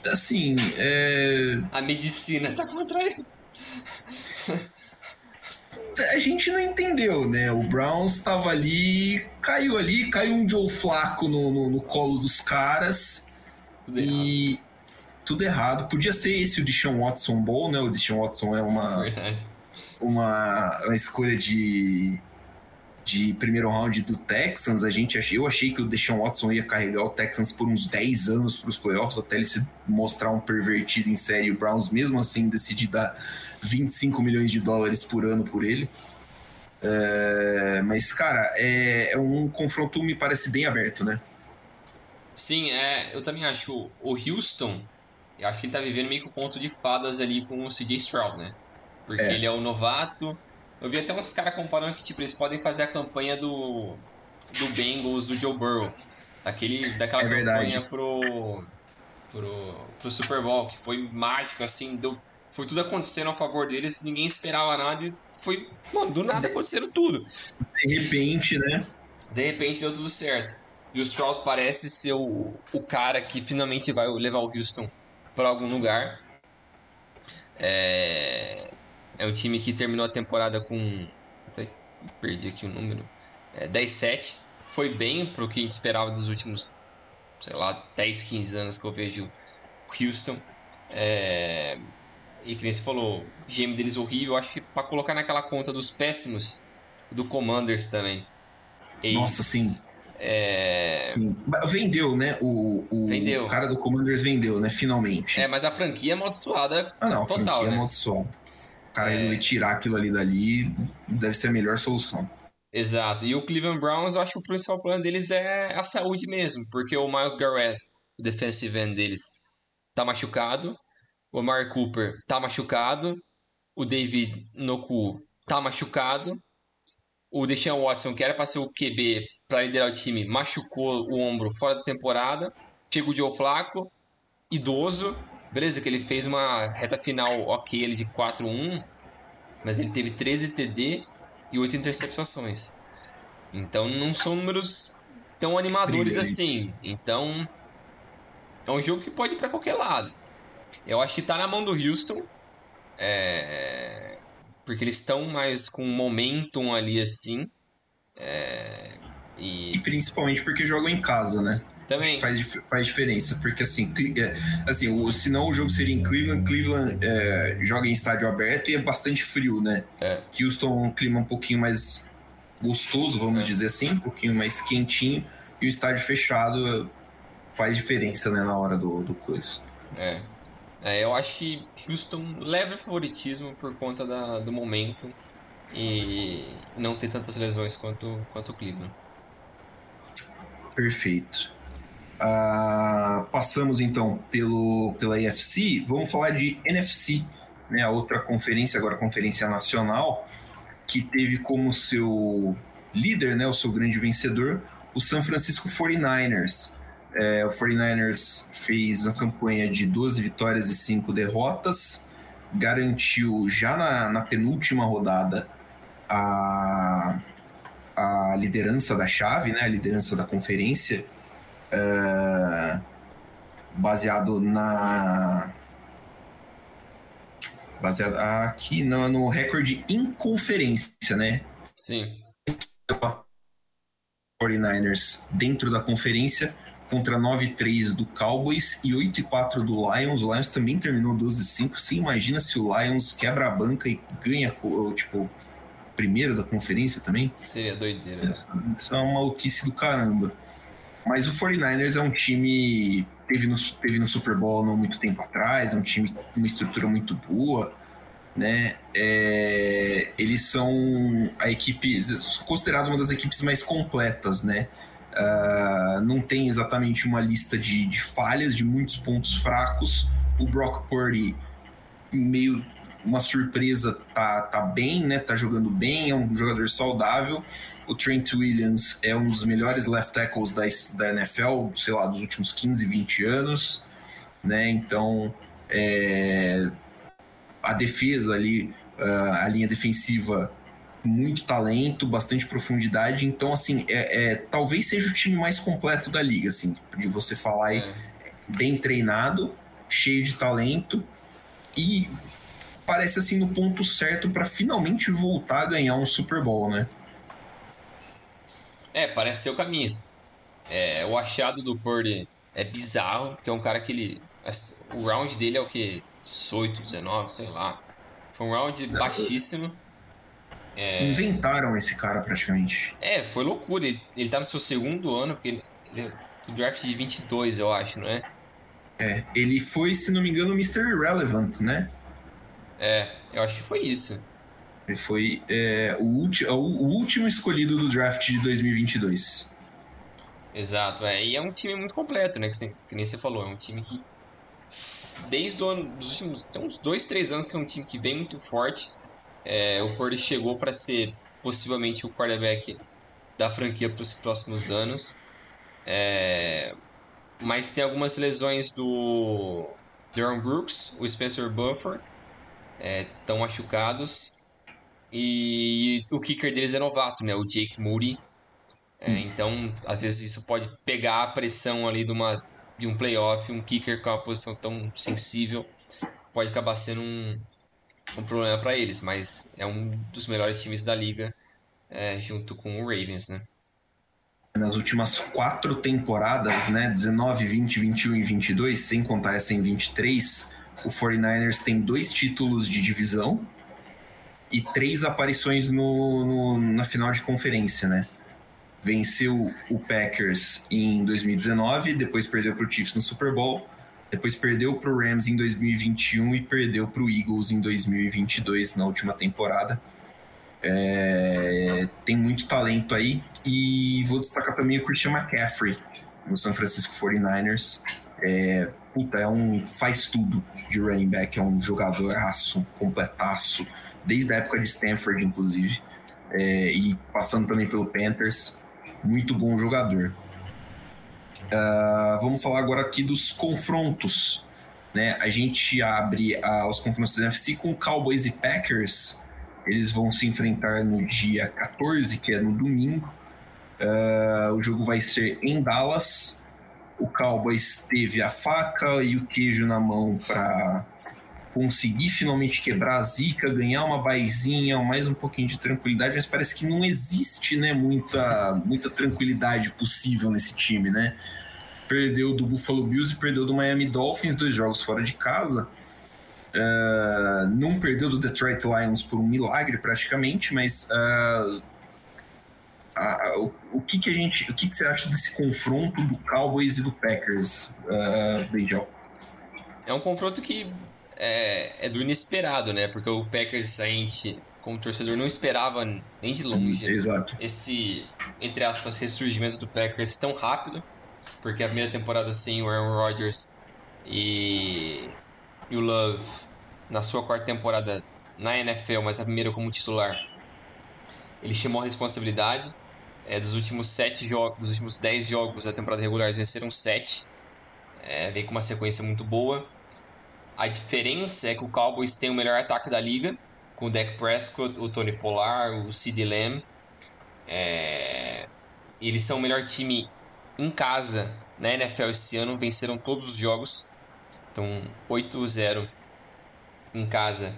assim. É... A medicina tá contra eles. a gente não entendeu, né? O Browns estava ali, caiu ali, caiu um Joe Flaco no, no, no colo dos caras. Tudo e errado. tudo errado. Podia ser esse o Deshaun Watson bom, né? O Deshaun Watson é uma, uma, uma escolha de de primeiro round do Texans, a gente eu achei que o Deshaun Watson ia carregar o Texans por uns 10 anos para os playoffs, até ele se mostrar um pervertido em série. O Browns, mesmo assim, decidir dar 25 milhões de dólares por ano por ele. É, mas, cara, é, é, um confronto, me parece bem aberto, né? Sim, é, eu também acho. O Houston, eu acho que ele tá vivendo meio que o conto de fadas ali com o CJ Stroud, né? Porque é. ele é o novato eu vi até uns caras comparando que, tipo, eles podem fazer a campanha do, do Bengals, do Joe Burrow. Daquele, daquela é campanha pro, pro, pro Super Bowl, que foi mágico, assim, deu, foi tudo acontecendo a favor deles, ninguém esperava nada e foi, mano, do nada acontecendo tudo. De repente, né? De repente deu tudo certo. E o Stroud parece ser o, o cara que finalmente vai levar o Houston para algum lugar. É... É um time que terminou a temporada com. Até perdi aqui o número. É, 10-7. Foi bem pro que a gente esperava dos últimos, sei lá, 10, 15 anos que eu vejo Houston. É... E que nem você falou, o GM deles horrível. Acho que para colocar naquela conta dos péssimos do Commanders também. Eles, Nossa, sim. É... Sim. Vendeu, né? O, o, vendeu. cara do Commanders vendeu, né? Finalmente. É, mas a franquia é amaldiçoada ah, não, total, a franquia é né? É amaldiçoada cara é... resolver tirar aquilo ali dali, deve ser a melhor solução. Exato. E o Cleveland Browns, eu acho que o principal plano deles é a saúde mesmo, porque o Miles Garrett, o defensive end deles, tá machucado, o Amari Cooper tá machucado, o David Noku tá machucado, o Deshaun Watson, que era para ser o QB para liderar o time, machucou o ombro fora da temporada, chega o Joe Flaco, idoso, Beleza, que ele fez uma reta final ok ele de 4-1, mas ele teve 13 TD e 8 interceptações. Então não são números tão animadores Brilhante. assim. Então é um jogo que pode ir para qualquer lado. Eu acho que tá na mão do Houston. É... Porque eles estão mais com momentum ali assim. É... E... e principalmente porque jogam em casa, né? Também. Faz, faz diferença, porque assim, é, assim o, senão o jogo seria em Cleveland, Cleveland é, joga em estádio aberto e é bastante frio, né? É. Houston, um clima um pouquinho mais gostoso, vamos é. dizer assim, um pouquinho mais quentinho, e o estádio fechado faz diferença, né, na hora do, do coisa. É. é. Eu acho que Houston leva favoritismo por conta da, do momento e não ter tantas lesões quanto, quanto o Cleveland. Perfeito. Uh, passamos então pelo, pela IFC, vamos falar de NFC, né, a outra conferência, agora Conferência Nacional, que teve como seu líder, né, o seu grande vencedor, o San Francisco 49ers. É, o 49ers fez a campanha de 12 vitórias e 5 derrotas, garantiu já na, na penúltima rodada a, a liderança da chave, né, a liderança da conferência, é, baseado na baseado aqui no, no recorde em conferência, né? Sim. 49ers dentro da conferência contra 9-3 do Cowboys e 8-4 do Lions. O Lions também terminou 12-5. Você imagina se o Lions quebra a banca e ganha, tipo, primeiro da conferência também? Seria doideira. Isso é uma maluquice do caramba. Mas o 49ers é um time teve no, teve no Super Bowl não muito tempo atrás, é um time com uma estrutura muito boa, né? É, eles são a equipe considerada uma das equipes mais completas, né? Uh, não tem exatamente uma lista de, de falhas, de muitos pontos fracos, O Brock Purdy meio uma surpresa, tá, tá bem, né? Tá jogando bem, é um jogador saudável. O Trent Williams é um dos melhores left tackles da, da NFL, sei lá, dos últimos 15, 20 anos, né? Então, é, a defesa ali, a linha defensiva, muito talento, bastante profundidade. Então, assim, é, é, talvez seja o time mais completo da liga, assim, de você falar é. bem treinado, cheio de talento e parece assim no ponto certo para finalmente voltar a ganhar um Super Bowl, né? É, parece ser o caminho. É, o achado do Purdy é bizarro, porque é um cara que ele. O round dele é o que? 18, 19, sei lá. Foi um round Não, baixíssimo. É... Inventaram esse cara praticamente. É, foi loucura. Ele, ele tá no seu segundo ano, porque ele, ele é draft de 22, eu acho, não é? É, ele foi, se não me engano, Mr. Irrelevant, né? É, eu acho que foi isso. Ele foi é, o, ulti, o, o, último escolhido do draft de 2022. Exato, é. E é um time muito completo, né? Que, você, que nem você falou. É um time que, desde o ano, dos últimos tem uns dois, três anos, que é um time que vem muito forte. É, o Cordy chegou para ser possivelmente o quarterback da franquia para os próximos anos. É, mas tem algumas lesões do Darren Brooks, o Spencer Buffer, estão é, machucados. E o kicker deles é novato, né? O Jake Moody. É, hum. Então, às vezes isso pode pegar a pressão ali de, uma, de um playoff. Um kicker com uma posição tão sensível pode acabar sendo um, um problema para eles. Mas é um dos melhores times da liga, é, junto com o Ravens, né? Nas últimas quatro temporadas, né? 19, 20, 21 e 22, sem contar essa em 23, o 49ers tem dois títulos de divisão e três aparições no, no, na final de conferência, né? Venceu o Packers em 2019, depois perdeu para o Chiefs no Super Bowl, depois perdeu para o Rams em 2021 e perdeu para o Eagles em 2022 na última temporada. É, tem muito talento aí e vou destacar também o Christian McCaffrey no San Francisco 49ers. É, puta, é um faz tudo de running back, é um jogadoraço, completaço, desde a época de Stanford, inclusive, é, e passando também pelo Panthers, muito bom jogador. Uh, vamos falar agora aqui dos confrontos. Né? A gente abre uh, os confrontos da NFC com Cowboys e Packers. Eles vão se enfrentar no dia 14, que é no domingo. Uh, o jogo vai ser em Dallas o Cowboys teve a faca e o queijo na mão para conseguir finalmente quebrar a zica, ganhar uma baizinha, mais um pouquinho de tranquilidade, mas parece que não existe né, muita, muita tranquilidade possível nesse time, né? Perdeu do Buffalo Bills e perdeu do Miami Dolphins, dois jogos fora de casa. Uh, não perdeu do Detroit Lions por um milagre praticamente, mas uh, a, o, o, que, que a gente, o que, que você acha desse confronto do Cowboys e do Packers, uh, Benjol? É um confronto que é, é, do inesperado, né? Porque o Packers a gente, como torcedor, não esperava nem de longe hum, esse, entre aspas, ressurgimento do Packers tão rápido, porque a primeira temporada sem o Aaron Rodgers e, e o Love na sua quarta temporada na NFL, mas a primeira como titular, ele chamou a responsabilidade. É, dos últimos sete jogos, dos últimos dez jogos da temporada regular, eles venceram sete. É, vem com uma sequência muito boa. A diferença é que o Cowboys tem o melhor ataque da liga, com o Dak Prescott, o Tony Pollard, o Sid Lamb. É, eles são o melhor time em casa na NFL esse ano, venceram todos os jogos. Então, 8-0 em casa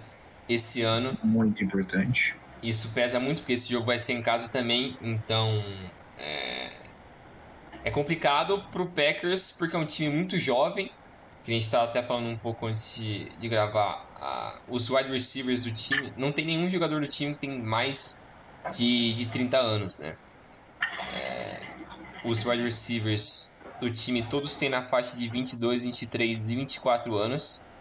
esse ano. Muito importante. Isso pesa muito porque esse jogo vai ser em casa também, então é, é complicado pro Packers porque é um time muito jovem, que a gente estava até falando um pouco antes de, de gravar. os wide receivers do time, não tem nenhum jogador do time que tem mais de, de 30 anos, né? É, os wide receivers do time todos têm na faixa de 22, 23 e 24 anos.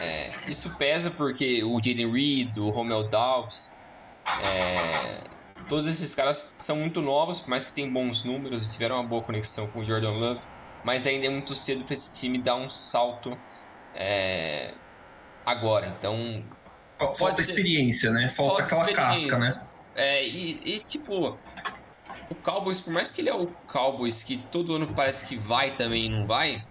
É, isso pesa porque o Jaden Reed, o Romeo Dobbs, é, todos esses caras são muito novos, por mais que tenham bons números e tiveram uma boa conexão com o Jordan Love. mas ainda é muito cedo para esse time dar um salto é, agora. Então. Falta experiência, né? Falta, falta aquela casca, né? É, e, e, tipo, o Cowboys, por mais que ele é o Cowboys que todo ano parece que vai também e não vai,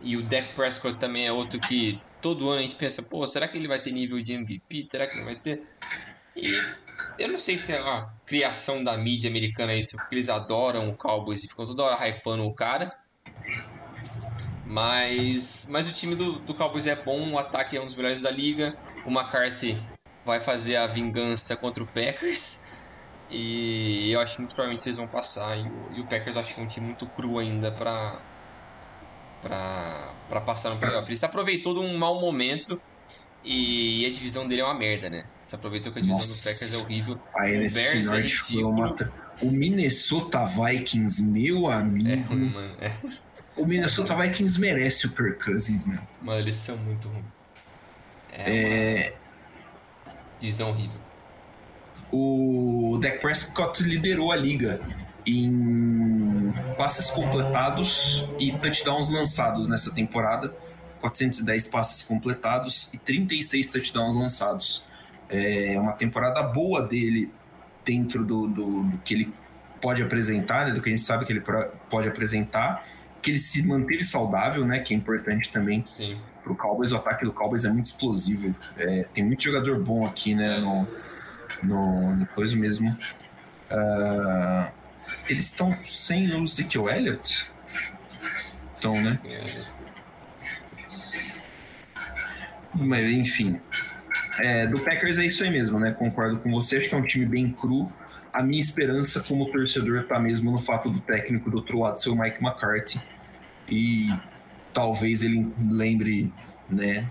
e o Dak Prescott também é outro que todo ano a gente pensa, pô, será que ele vai ter nível de MVP? Será que não vai ter? E eu não sei se é a criação da mídia americana isso, porque eles adoram o Cowboys e ficam toda hora hypando o cara. Mas, mas o time do, do Cowboys é bom, o ataque é um dos melhores da liga. O McCarthy vai fazer a vingança contra o Packers. E eu acho que muito provavelmente eles vão passar. E o, e o Packers acho que é um time muito cru ainda para para passar no playoff. Ele se aproveitou de um mau momento e a divisão dele é uma merda, né? Se aproveitou que a divisão Nossa. do Packers é horrível. A o Bears é ridículo. Uma... O Minnesota Vikings, meu amigo. É ruim, mano. É. O Minnesota Vikings merece o Kirk Cousins, mano. Mano, eles são muito ruins. É, é... divisão horrível. O Dak Prescott liderou a liga em passes completados e touchdowns lançados nessa temporada. 410 passes completados e 36 touchdowns lançados. É uma temporada boa dele dentro do, do, do que ele pode apresentar, né, do que a gente sabe que ele pode apresentar, que ele se manteve saudável, né, que é importante também para o Cowboys. O ataque do Cowboys é muito explosivo. É, tem muito jogador bom aqui, né, no, no, no coisa mesmo. Uh, eles estão sem o Ezekiel Elliott? Estão, né? Mas, enfim. É, do Packers é isso aí mesmo, né? Concordo com você. Acho que é um time bem cru. A minha esperança como torcedor tá mesmo no fato do técnico do outro lado ser o Mike McCarthy. E talvez ele lembre, né?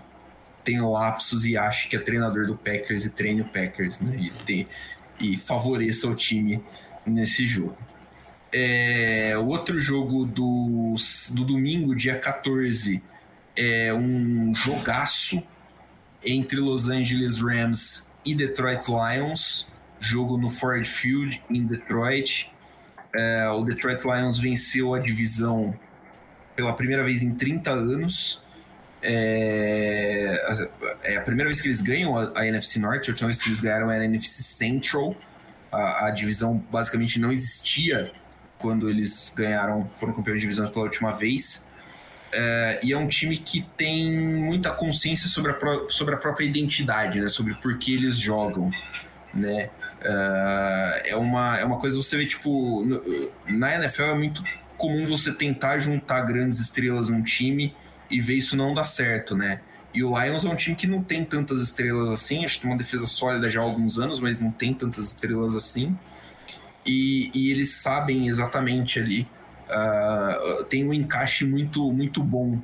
Tenha lapsos e ache que é treinador do Packers e treine o Packers, né? E, ter, e favoreça o time nesse jogo. É, outro jogo do, do domingo, dia 14, é um jogaço entre Los Angeles Rams e Detroit Lions. Jogo no Ford Field, em Detroit. É, o Detroit Lions venceu a divisão pela primeira vez em 30 anos. É, é a primeira vez que eles ganham a, a NFC Norte, a última vez que eles ganharam era a NFC Central. A, a divisão basicamente não existia quando eles ganharam, foram campeões de divisão pela última vez. É, e é um time que tem muita consciência sobre a, pro, sobre a própria identidade, né? sobre por que eles jogam. Né? É, é, uma, é uma coisa você vê, tipo, na NFL é muito comum você tentar juntar grandes estrelas num time e ver isso não dar certo, né? E o Lions é um time que não tem tantas estrelas assim, acho que tem uma defesa sólida já há alguns anos, mas não tem tantas estrelas assim e, e eles sabem exatamente ali. Uh, tem um encaixe muito, muito bom,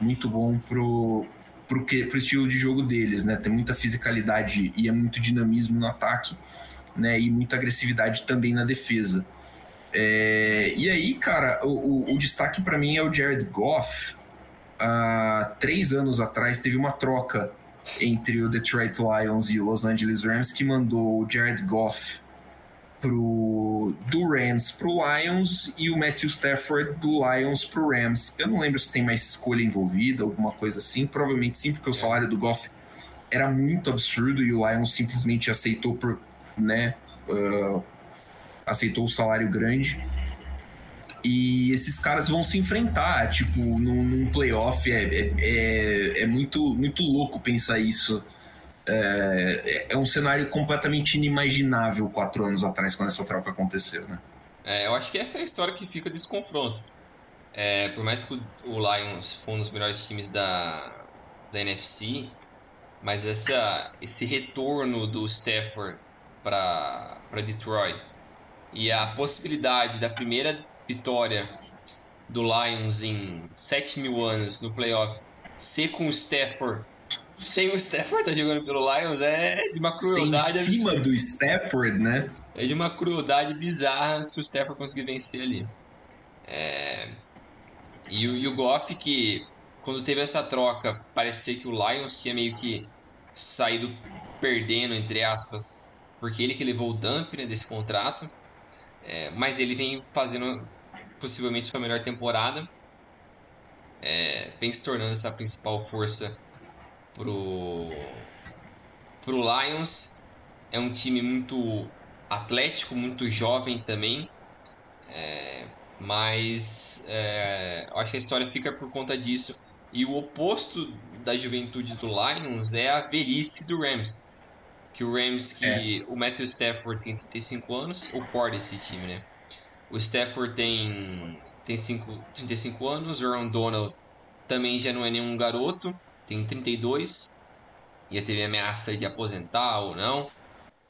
muito bom pro, pro, que, pro estilo de jogo deles, né? Tem muita fisicalidade e é muito dinamismo no ataque, né? E muita agressividade também na defesa. É, e aí, cara, o, o, o destaque para mim é o Jared Goff. Há três anos atrás teve uma troca entre o Detroit Lions e o Los Angeles Rams que mandou o Jared Goff pro do Rams pro Lions e o Matthew Stafford do Lions pro Rams. Eu não lembro se tem mais escolha envolvida, alguma coisa assim. Provavelmente sim, porque o salário do Goff era muito absurdo e o Lions simplesmente aceitou por, né, uh, aceitou o salário grande. E esses caras vão se enfrentar, tipo, num, num playoff. É, é, é, é muito, muito louco pensar isso é, é um cenário completamente inimaginável quatro anos atrás, quando essa troca aconteceu, né? É, eu acho que essa é a história que fica desse confronto. É, por mais que o Lions foi um dos melhores times da, da NFC, mas essa, esse retorno do Stafford para Detroit e a possibilidade da primeira vitória do Lions em 7 mil anos no playoff ser com o Stafford sem o Stafford tá jogando pelo Lions é de uma crueldade Sem cima do Stafford, né? É de uma crueldade bizarra se o Stafford conseguir vencer ali. É... E, o, e o Goff, que quando teve essa troca, parecia que o Lions tinha meio que saído perdendo, entre aspas, porque ele que levou o dump né, desse contrato. É... mas ele vem fazendo possivelmente sua melhor temporada. é, vem se tornando essa principal força pro, pro Lions. É um time muito atlético, muito jovem também. É, mas é, eu acho que a história fica por conta disso. E o oposto da juventude do Lions é a velhice do Rams. Que o Rams, que é. o Matthew Stafford tem 35 anos, o core desse time, né? O Stafford tem, tem cinco, 35 anos, o Aaron Donald também já não é nenhum garoto, tem 32. Já teve ameaça de aposentar ou não.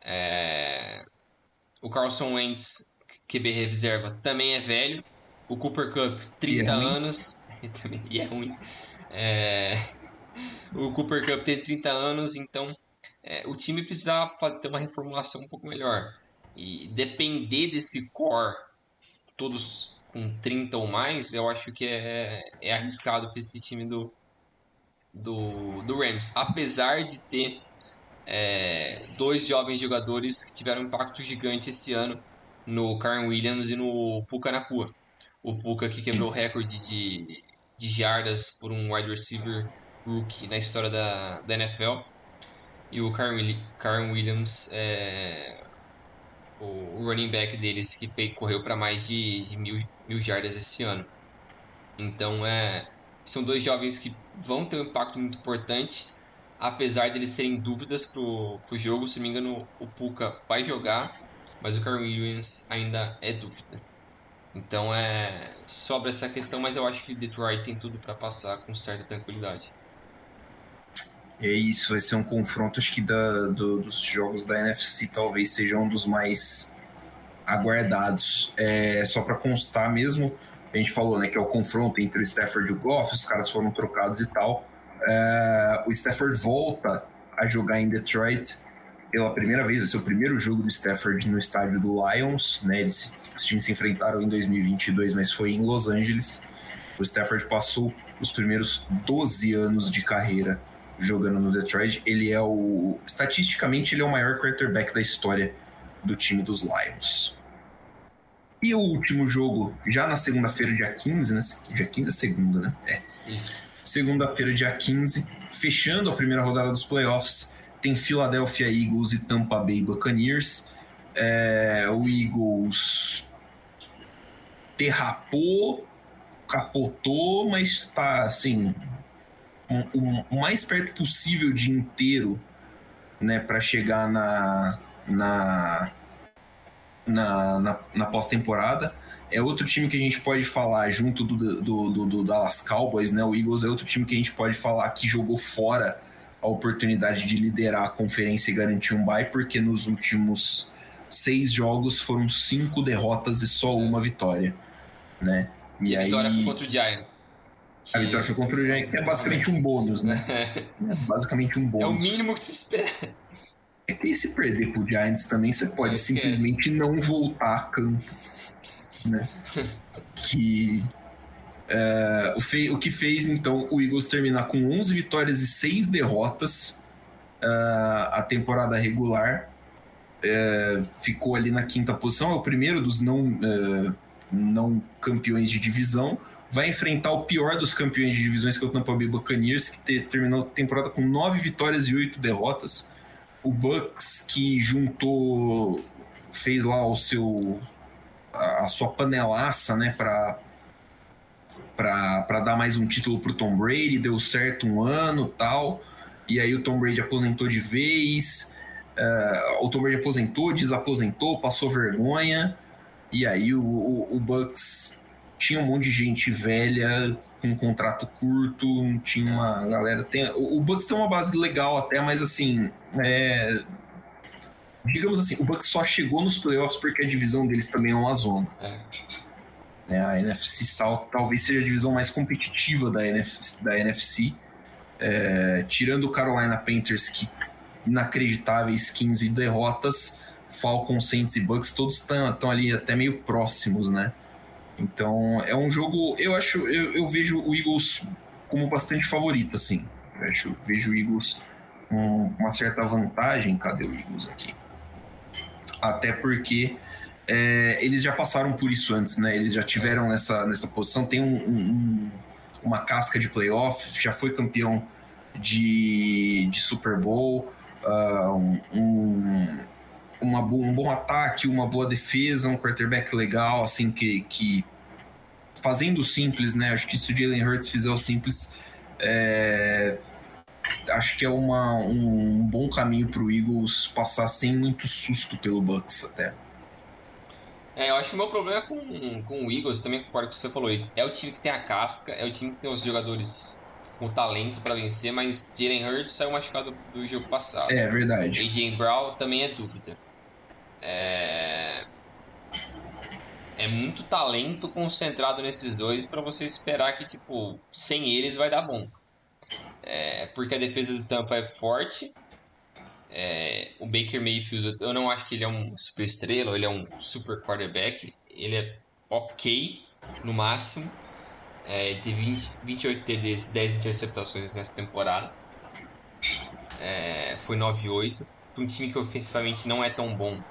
É... O Carlson Wentz, QB reserva, também é velho. O Cooper Cup, 30 é anos. e é ruim. É... O Cooper Cup tem 30 anos, então é, o time precisava ter uma reformulação um pouco melhor. E depender desse core, todos com 30 ou mais, eu acho que é, é arriscado para esse time do, do, do Rams. Apesar de ter é, dois jovens jogadores que tiveram um impacto gigante esse ano no Karen Williams e no Puka Nakua. O Puka que quebrou o recorde de, de jardas por um wide receiver rookie na história da, da NFL. E o Karen Williams, é, o running back deles, que fez, correu para mais de, mil, mil jardas esse ano. Então, é, são dois jovens que vão ter um impacto muito importante apesar deles serem dúvidas pro, pro jogo, se não me engano, o Puka vai jogar, mas o Karen Williams ainda é dúvida. Então é sobra essa questão, mas eu acho que Detroit tem tudo para passar com certa tranquilidade. É isso, vai ser um confronto, acho que da, do, dos jogos da NFC talvez seja um dos mais aguardados. É, só para constar mesmo, a gente falou né, que é o confronto entre o Stafford e o Goff, os caras foram trocados e tal. Uh, o Stafford volta a jogar em Detroit pela primeira vez, vai ser o primeiro jogo do Stafford no estádio do Lions, né? Eles, os times se enfrentaram em 2022, mas foi em Los Angeles. O Stafford passou os primeiros 12 anos de carreira jogando no Detroit. Ele é o. Estatisticamente, ele é o maior quarterback da história do time dos Lions. E o último jogo, já na segunda-feira, dia 15, né? Dia 15 é segunda, né? É. Isso. Segunda-feira, dia 15, fechando a primeira rodada dos playoffs, tem Philadelphia Eagles e Tampa Bay Buccaneers. É, o Eagles derrapou, capotou, mas está assim o, o mais perto possível de inteiro, né, para chegar na na na, na, na pós-temporada é outro time que a gente pode falar junto do, do, do, do, Dallas Cowboys, né? O Eagles é outro time que a gente pode falar que jogou fora a oportunidade de liderar a conferência e garantir um bye, porque nos últimos seis jogos foram cinco derrotas e só uma vitória, né? E, e aí... vitória contra o Giants. A vitória foi contra o Giants, que é basicamente um bônus, né? é basicamente um bônus. É o mínimo que se espera. É que se perder pro Giants também, você pode simplesmente não voltar a campo né? que é, o, fei, o que fez então o Eagles terminar com 11 vitórias e 6 derrotas uh, a temporada regular. Uh, ficou ali na quinta posição, é o primeiro dos não, uh, não campeões de divisão. Vai enfrentar o pior dos campeões de divisões, que é o Tampa Bay Buccaneers, que te, terminou a temporada com 9 vitórias e 8 derrotas. O Bucks, que juntou, fez lá o seu a, sua panelaça, né, para para dar mais um título para o Tom Brady, deu certo um ano tal, e aí o Tom Brady aposentou de vez, uh, o Tom Brady aposentou, desaposentou, passou vergonha, e aí o, o, o, Bucks tinha um monte de gente velha com um contrato curto, tinha uma galera... Tem, o, Bucks tem uma base legal até, mas assim, é, digamos assim, o Bucks só chegou nos playoffs porque a divisão deles também é uma zona. É. É, a NFC South talvez seja a divisão mais competitiva da, NFC, da NFC é, tirando o Carolina Panthers, que inacreditáveis 15 derrotas, Falcons, Saints e Bucks, todos estão ali até meio próximos, né? Então é um jogo, eu acho, eu, eu vejo o Eagles como bastante favorito, assim. Eu acho, vejo o Eagles com uma certa vantagem. Cadê o Eagles aqui? até porque é, eles já passaram por isso antes, né? Eles já tiveram nessa, nessa posição. Tem um, um, uma casca de playoff, já foi campeão de, de Super Bowl, uh, um, uma, um bom ataque, uma boa defesa, um quarterback legal, assim, que, que fazendo o simples, né? Acho que se o Jalen Hurts fizer o simples, é, acho que é uma, um bom caminho para o Eagles passar sem muito susto pelo Bucks até. É, eu acho que o meu problema é com, com o Eagles, também concordo com o que você falou. É o time que tem a casca, é o time que tem os jogadores com talento para vencer, mas Jalen Hurts saiu machucado do jogo passado. É verdade. AJ Brown também é dúvida. É... é muito talento concentrado nesses dois para você esperar que, tipo, sem eles vai dar bom. É... Porque a defesa do Tampa é forte. É... O Baker Mayfield, eu não acho que ele é um super estrela, ele é um super quarterback. Ele é ok no máximo. É, ele teve 20, 28 TDs, 10 interceptações nessa temporada. É, foi 9-8. Para um time que ofensivamente não é tão bom,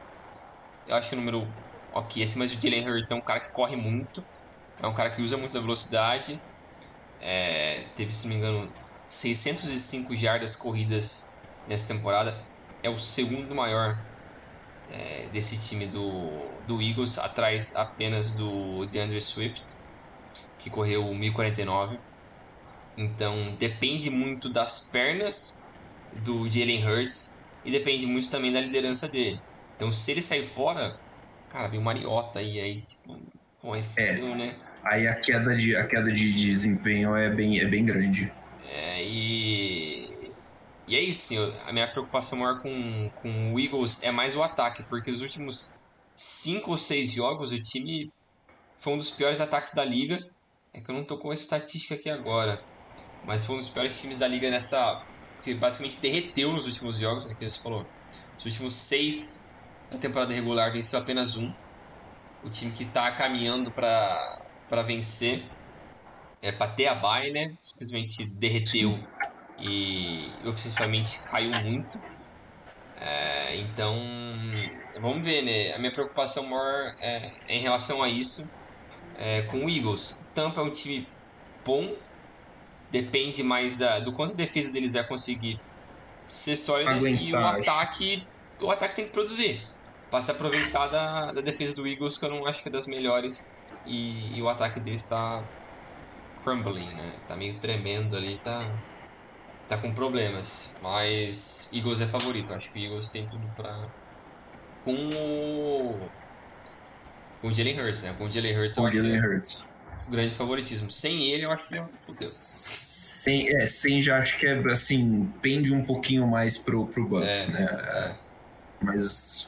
eu acho o número ok. Assim, mas o Jalen Hurts é um cara que corre muito, é um cara que usa muita velocidade. É, teve, se não me engano, 605 jardas corridas nessa temporada. É o segundo maior é, desse time do, do Eagles, atrás apenas do DeAndre Swift, que correu 1049. Então depende muito das pernas do Jalen Hurts e depende muito também da liderança dele. Então, se ele sair fora, cara, vem o Mariota aí, aí, tipo, pô, é frio, é, né? Aí a queda, de, a queda de desempenho é bem, é bem grande. É, e. E é isso, a minha preocupação maior com, com o Eagles é mais o ataque, porque os últimos cinco ou seis jogos o time foi um dos piores ataques da liga. É que eu não tô com a estatística aqui agora, mas foi um dos piores times da liga nessa. Porque basicamente derreteu nos últimos jogos, é que você falou. Os últimos seis na temporada regular venceu apenas um. O time que está caminhando para vencer é para ter a bye, né? Simplesmente derreteu e ofensivamente caiu muito. É, então, vamos ver, né? A minha preocupação maior é, é em relação a isso é, com o Eagles. Tampa é um time bom, depende mais da, do quanto a defesa deles vai conseguir ser sólida e o ataque, o ataque tem que produzir para se aproveitar da, da defesa do Eagles, que eu não acho que é das melhores. E, e o ataque deles está crumbling, né? Tá meio tremendo ali, tá, tá com problemas. Mas Eagles é favorito, acho que o Eagles tem tudo para Com o. Com o Jalen Hurts, né? Com o Jalen Hurts, eu acho Jalen que Hurts. É grande favoritismo. Sem ele, eu acho que fudeu. Sem, é, sem já acho que é assim, pende um pouquinho mais pro, pro Bucks, é, né? É. Mas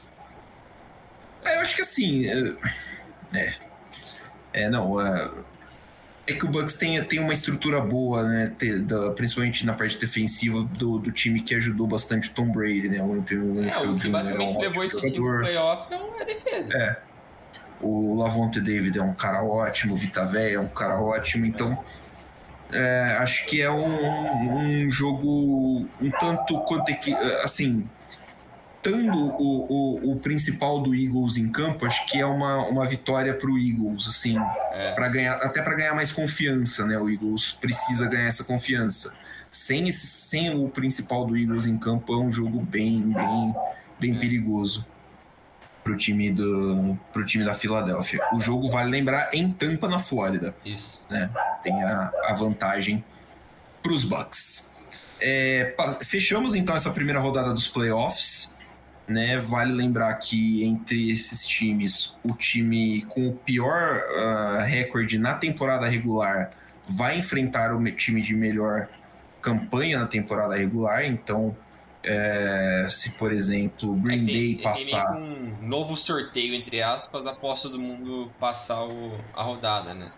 é, eu acho que assim. É. É, é não. É, é que o Bucks tem, tem uma estrutura boa, né? Da, principalmente na parte defensiva do, do time que ajudou bastante o Tom Brady, né? O, o, é, o que basicamente um levou esse jogador. time pro playoff é a defesa. É. O Lavonte David é um cara ótimo, o Vita Véia é um cara ótimo, então. É, acho que é um, um jogo um tanto quanto assim estando o, o, o, principal do Eagles em campo, acho que é uma, uma vitória para o Eagles, assim, é. para ganhar até para ganhar mais confiança, né? O Eagles precisa ganhar essa confiança. Sem esse, sem o principal do Eagles em campo é um jogo bem, bem, bem perigoso para o time do pro time da Filadélfia. O jogo vale lembrar em Tampa na Flórida. Isso. Né? Tem a, a vantagem para os Bucks. É, fechamos então essa primeira rodada dos playoffs. Né, vale lembrar que entre esses times, o time com o pior uh, recorde na temporada regular vai enfrentar o time de melhor campanha na temporada regular. Então, é, se por exemplo Green tem, Bay passar. Tem um novo sorteio, entre aspas, após todo mundo passar o, a rodada, né?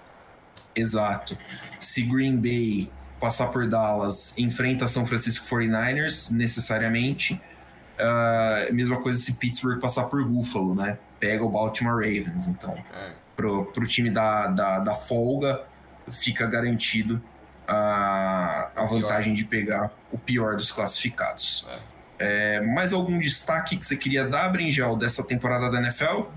Exato. Se Green Bay passar por Dallas, enfrenta São Francisco 49ers necessariamente Uh, mesma coisa se Pittsburgh passar por Buffalo, né? Pega o Baltimore Ravens. Então, é. pro, pro time da, da, da folga, fica garantido a, a vantagem de pegar o pior dos classificados. É. É, mais algum destaque que você queria dar, Brinjal, dessa temporada da NFL?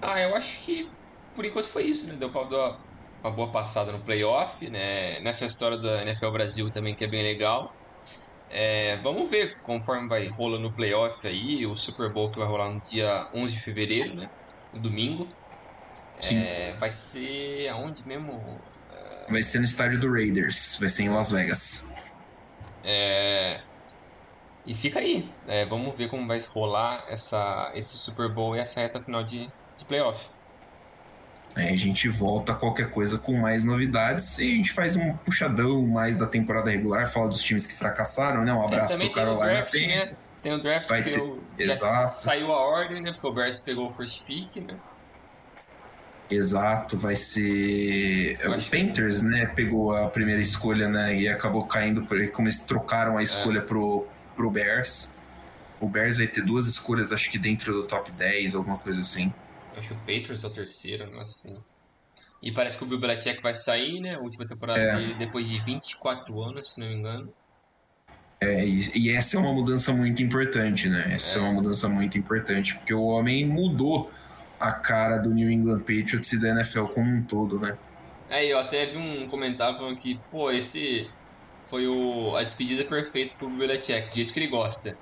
Ah, eu acho que por enquanto foi isso, né? Deu pra dar uma boa passada no playoff, né? Nessa história da NFL Brasil também que é bem legal. É, vamos ver conforme vai rolando no playoff aí, o Super Bowl que vai rolar no dia 11 de fevereiro, né? No domingo. É, vai ser aonde mesmo? Vai ser no estádio do Raiders, vai ser em Las Vegas. É, e fica aí, é, vamos ver como vai rolar essa, esse Super Bowl e essa reta final de, de playoff. É, a gente volta a qualquer coisa com mais novidades e a gente faz um puxadão mais da temporada regular, fala dos times que fracassaram, né? Um abraço é, pro Carolina. Tem o draft, né? Tem o draft Vai porque ter... Exato. saiu a ordem, né? Porque o Bears pegou o first pick, né? Exato, vai ser. o Panthers, que... né? Pegou a primeira escolha, né? E acabou caindo por aí, como eles trocaram a escolha é. pro, pro Bears. O Bears vai ter duas escolhas, acho que dentro do top 10, alguma coisa assim. Acho que o Patriots é o terceiro, negócio assim. E parece que o Bill Belichick vai sair, né? Última temporada é. dele, depois de 24 anos, se não me engano. É, e, e essa é uma mudança muito importante, né? Essa é. é uma mudança muito importante, porque o homem mudou a cara do New England Patriots e da NFL como um todo, né? É, eu até vi um comentário falando que, pô, esse foi o, a despedida perfeita pro Belichick, do jeito que ele gosta.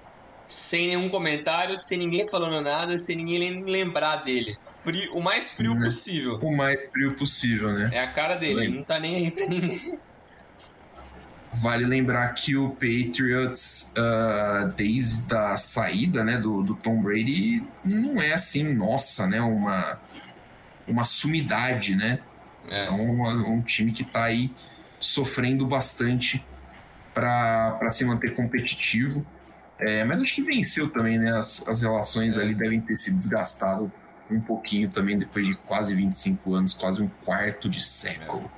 Sem nenhum comentário, sem ninguém falando nada, sem ninguém lembrar dele. Frio, o mais frio uhum. possível. O mais frio possível, né? É a cara dele, ele não tá nem aí pra ninguém. Vale lembrar que o Patriots, uh, desde a saída né, do, do, Tom Brady, não é assim, nossa, né? Uma, uma sumidade, né? É, é um, um time que está aí sofrendo bastante para se manter competitivo. É, mas acho que venceu também, né? As, as relações é. ali devem ter se desgastado um pouquinho também depois de quase 25 anos, quase um quarto de século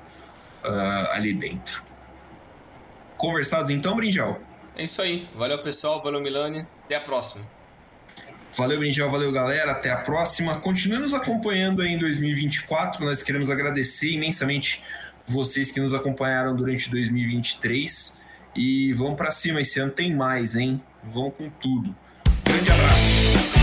uh, ali dentro. Conversados então, Brinjal? É isso aí. Valeu, pessoal. Valeu, Milani. Até a próxima. Valeu, Brinjal. Valeu, galera. Até a próxima. Continue nos acompanhando aí em 2024. Nós queremos agradecer imensamente vocês que nos acompanharam durante 2023. E vamos para cima. Esse ano tem mais, hein? vão com tudo. Grande abraço!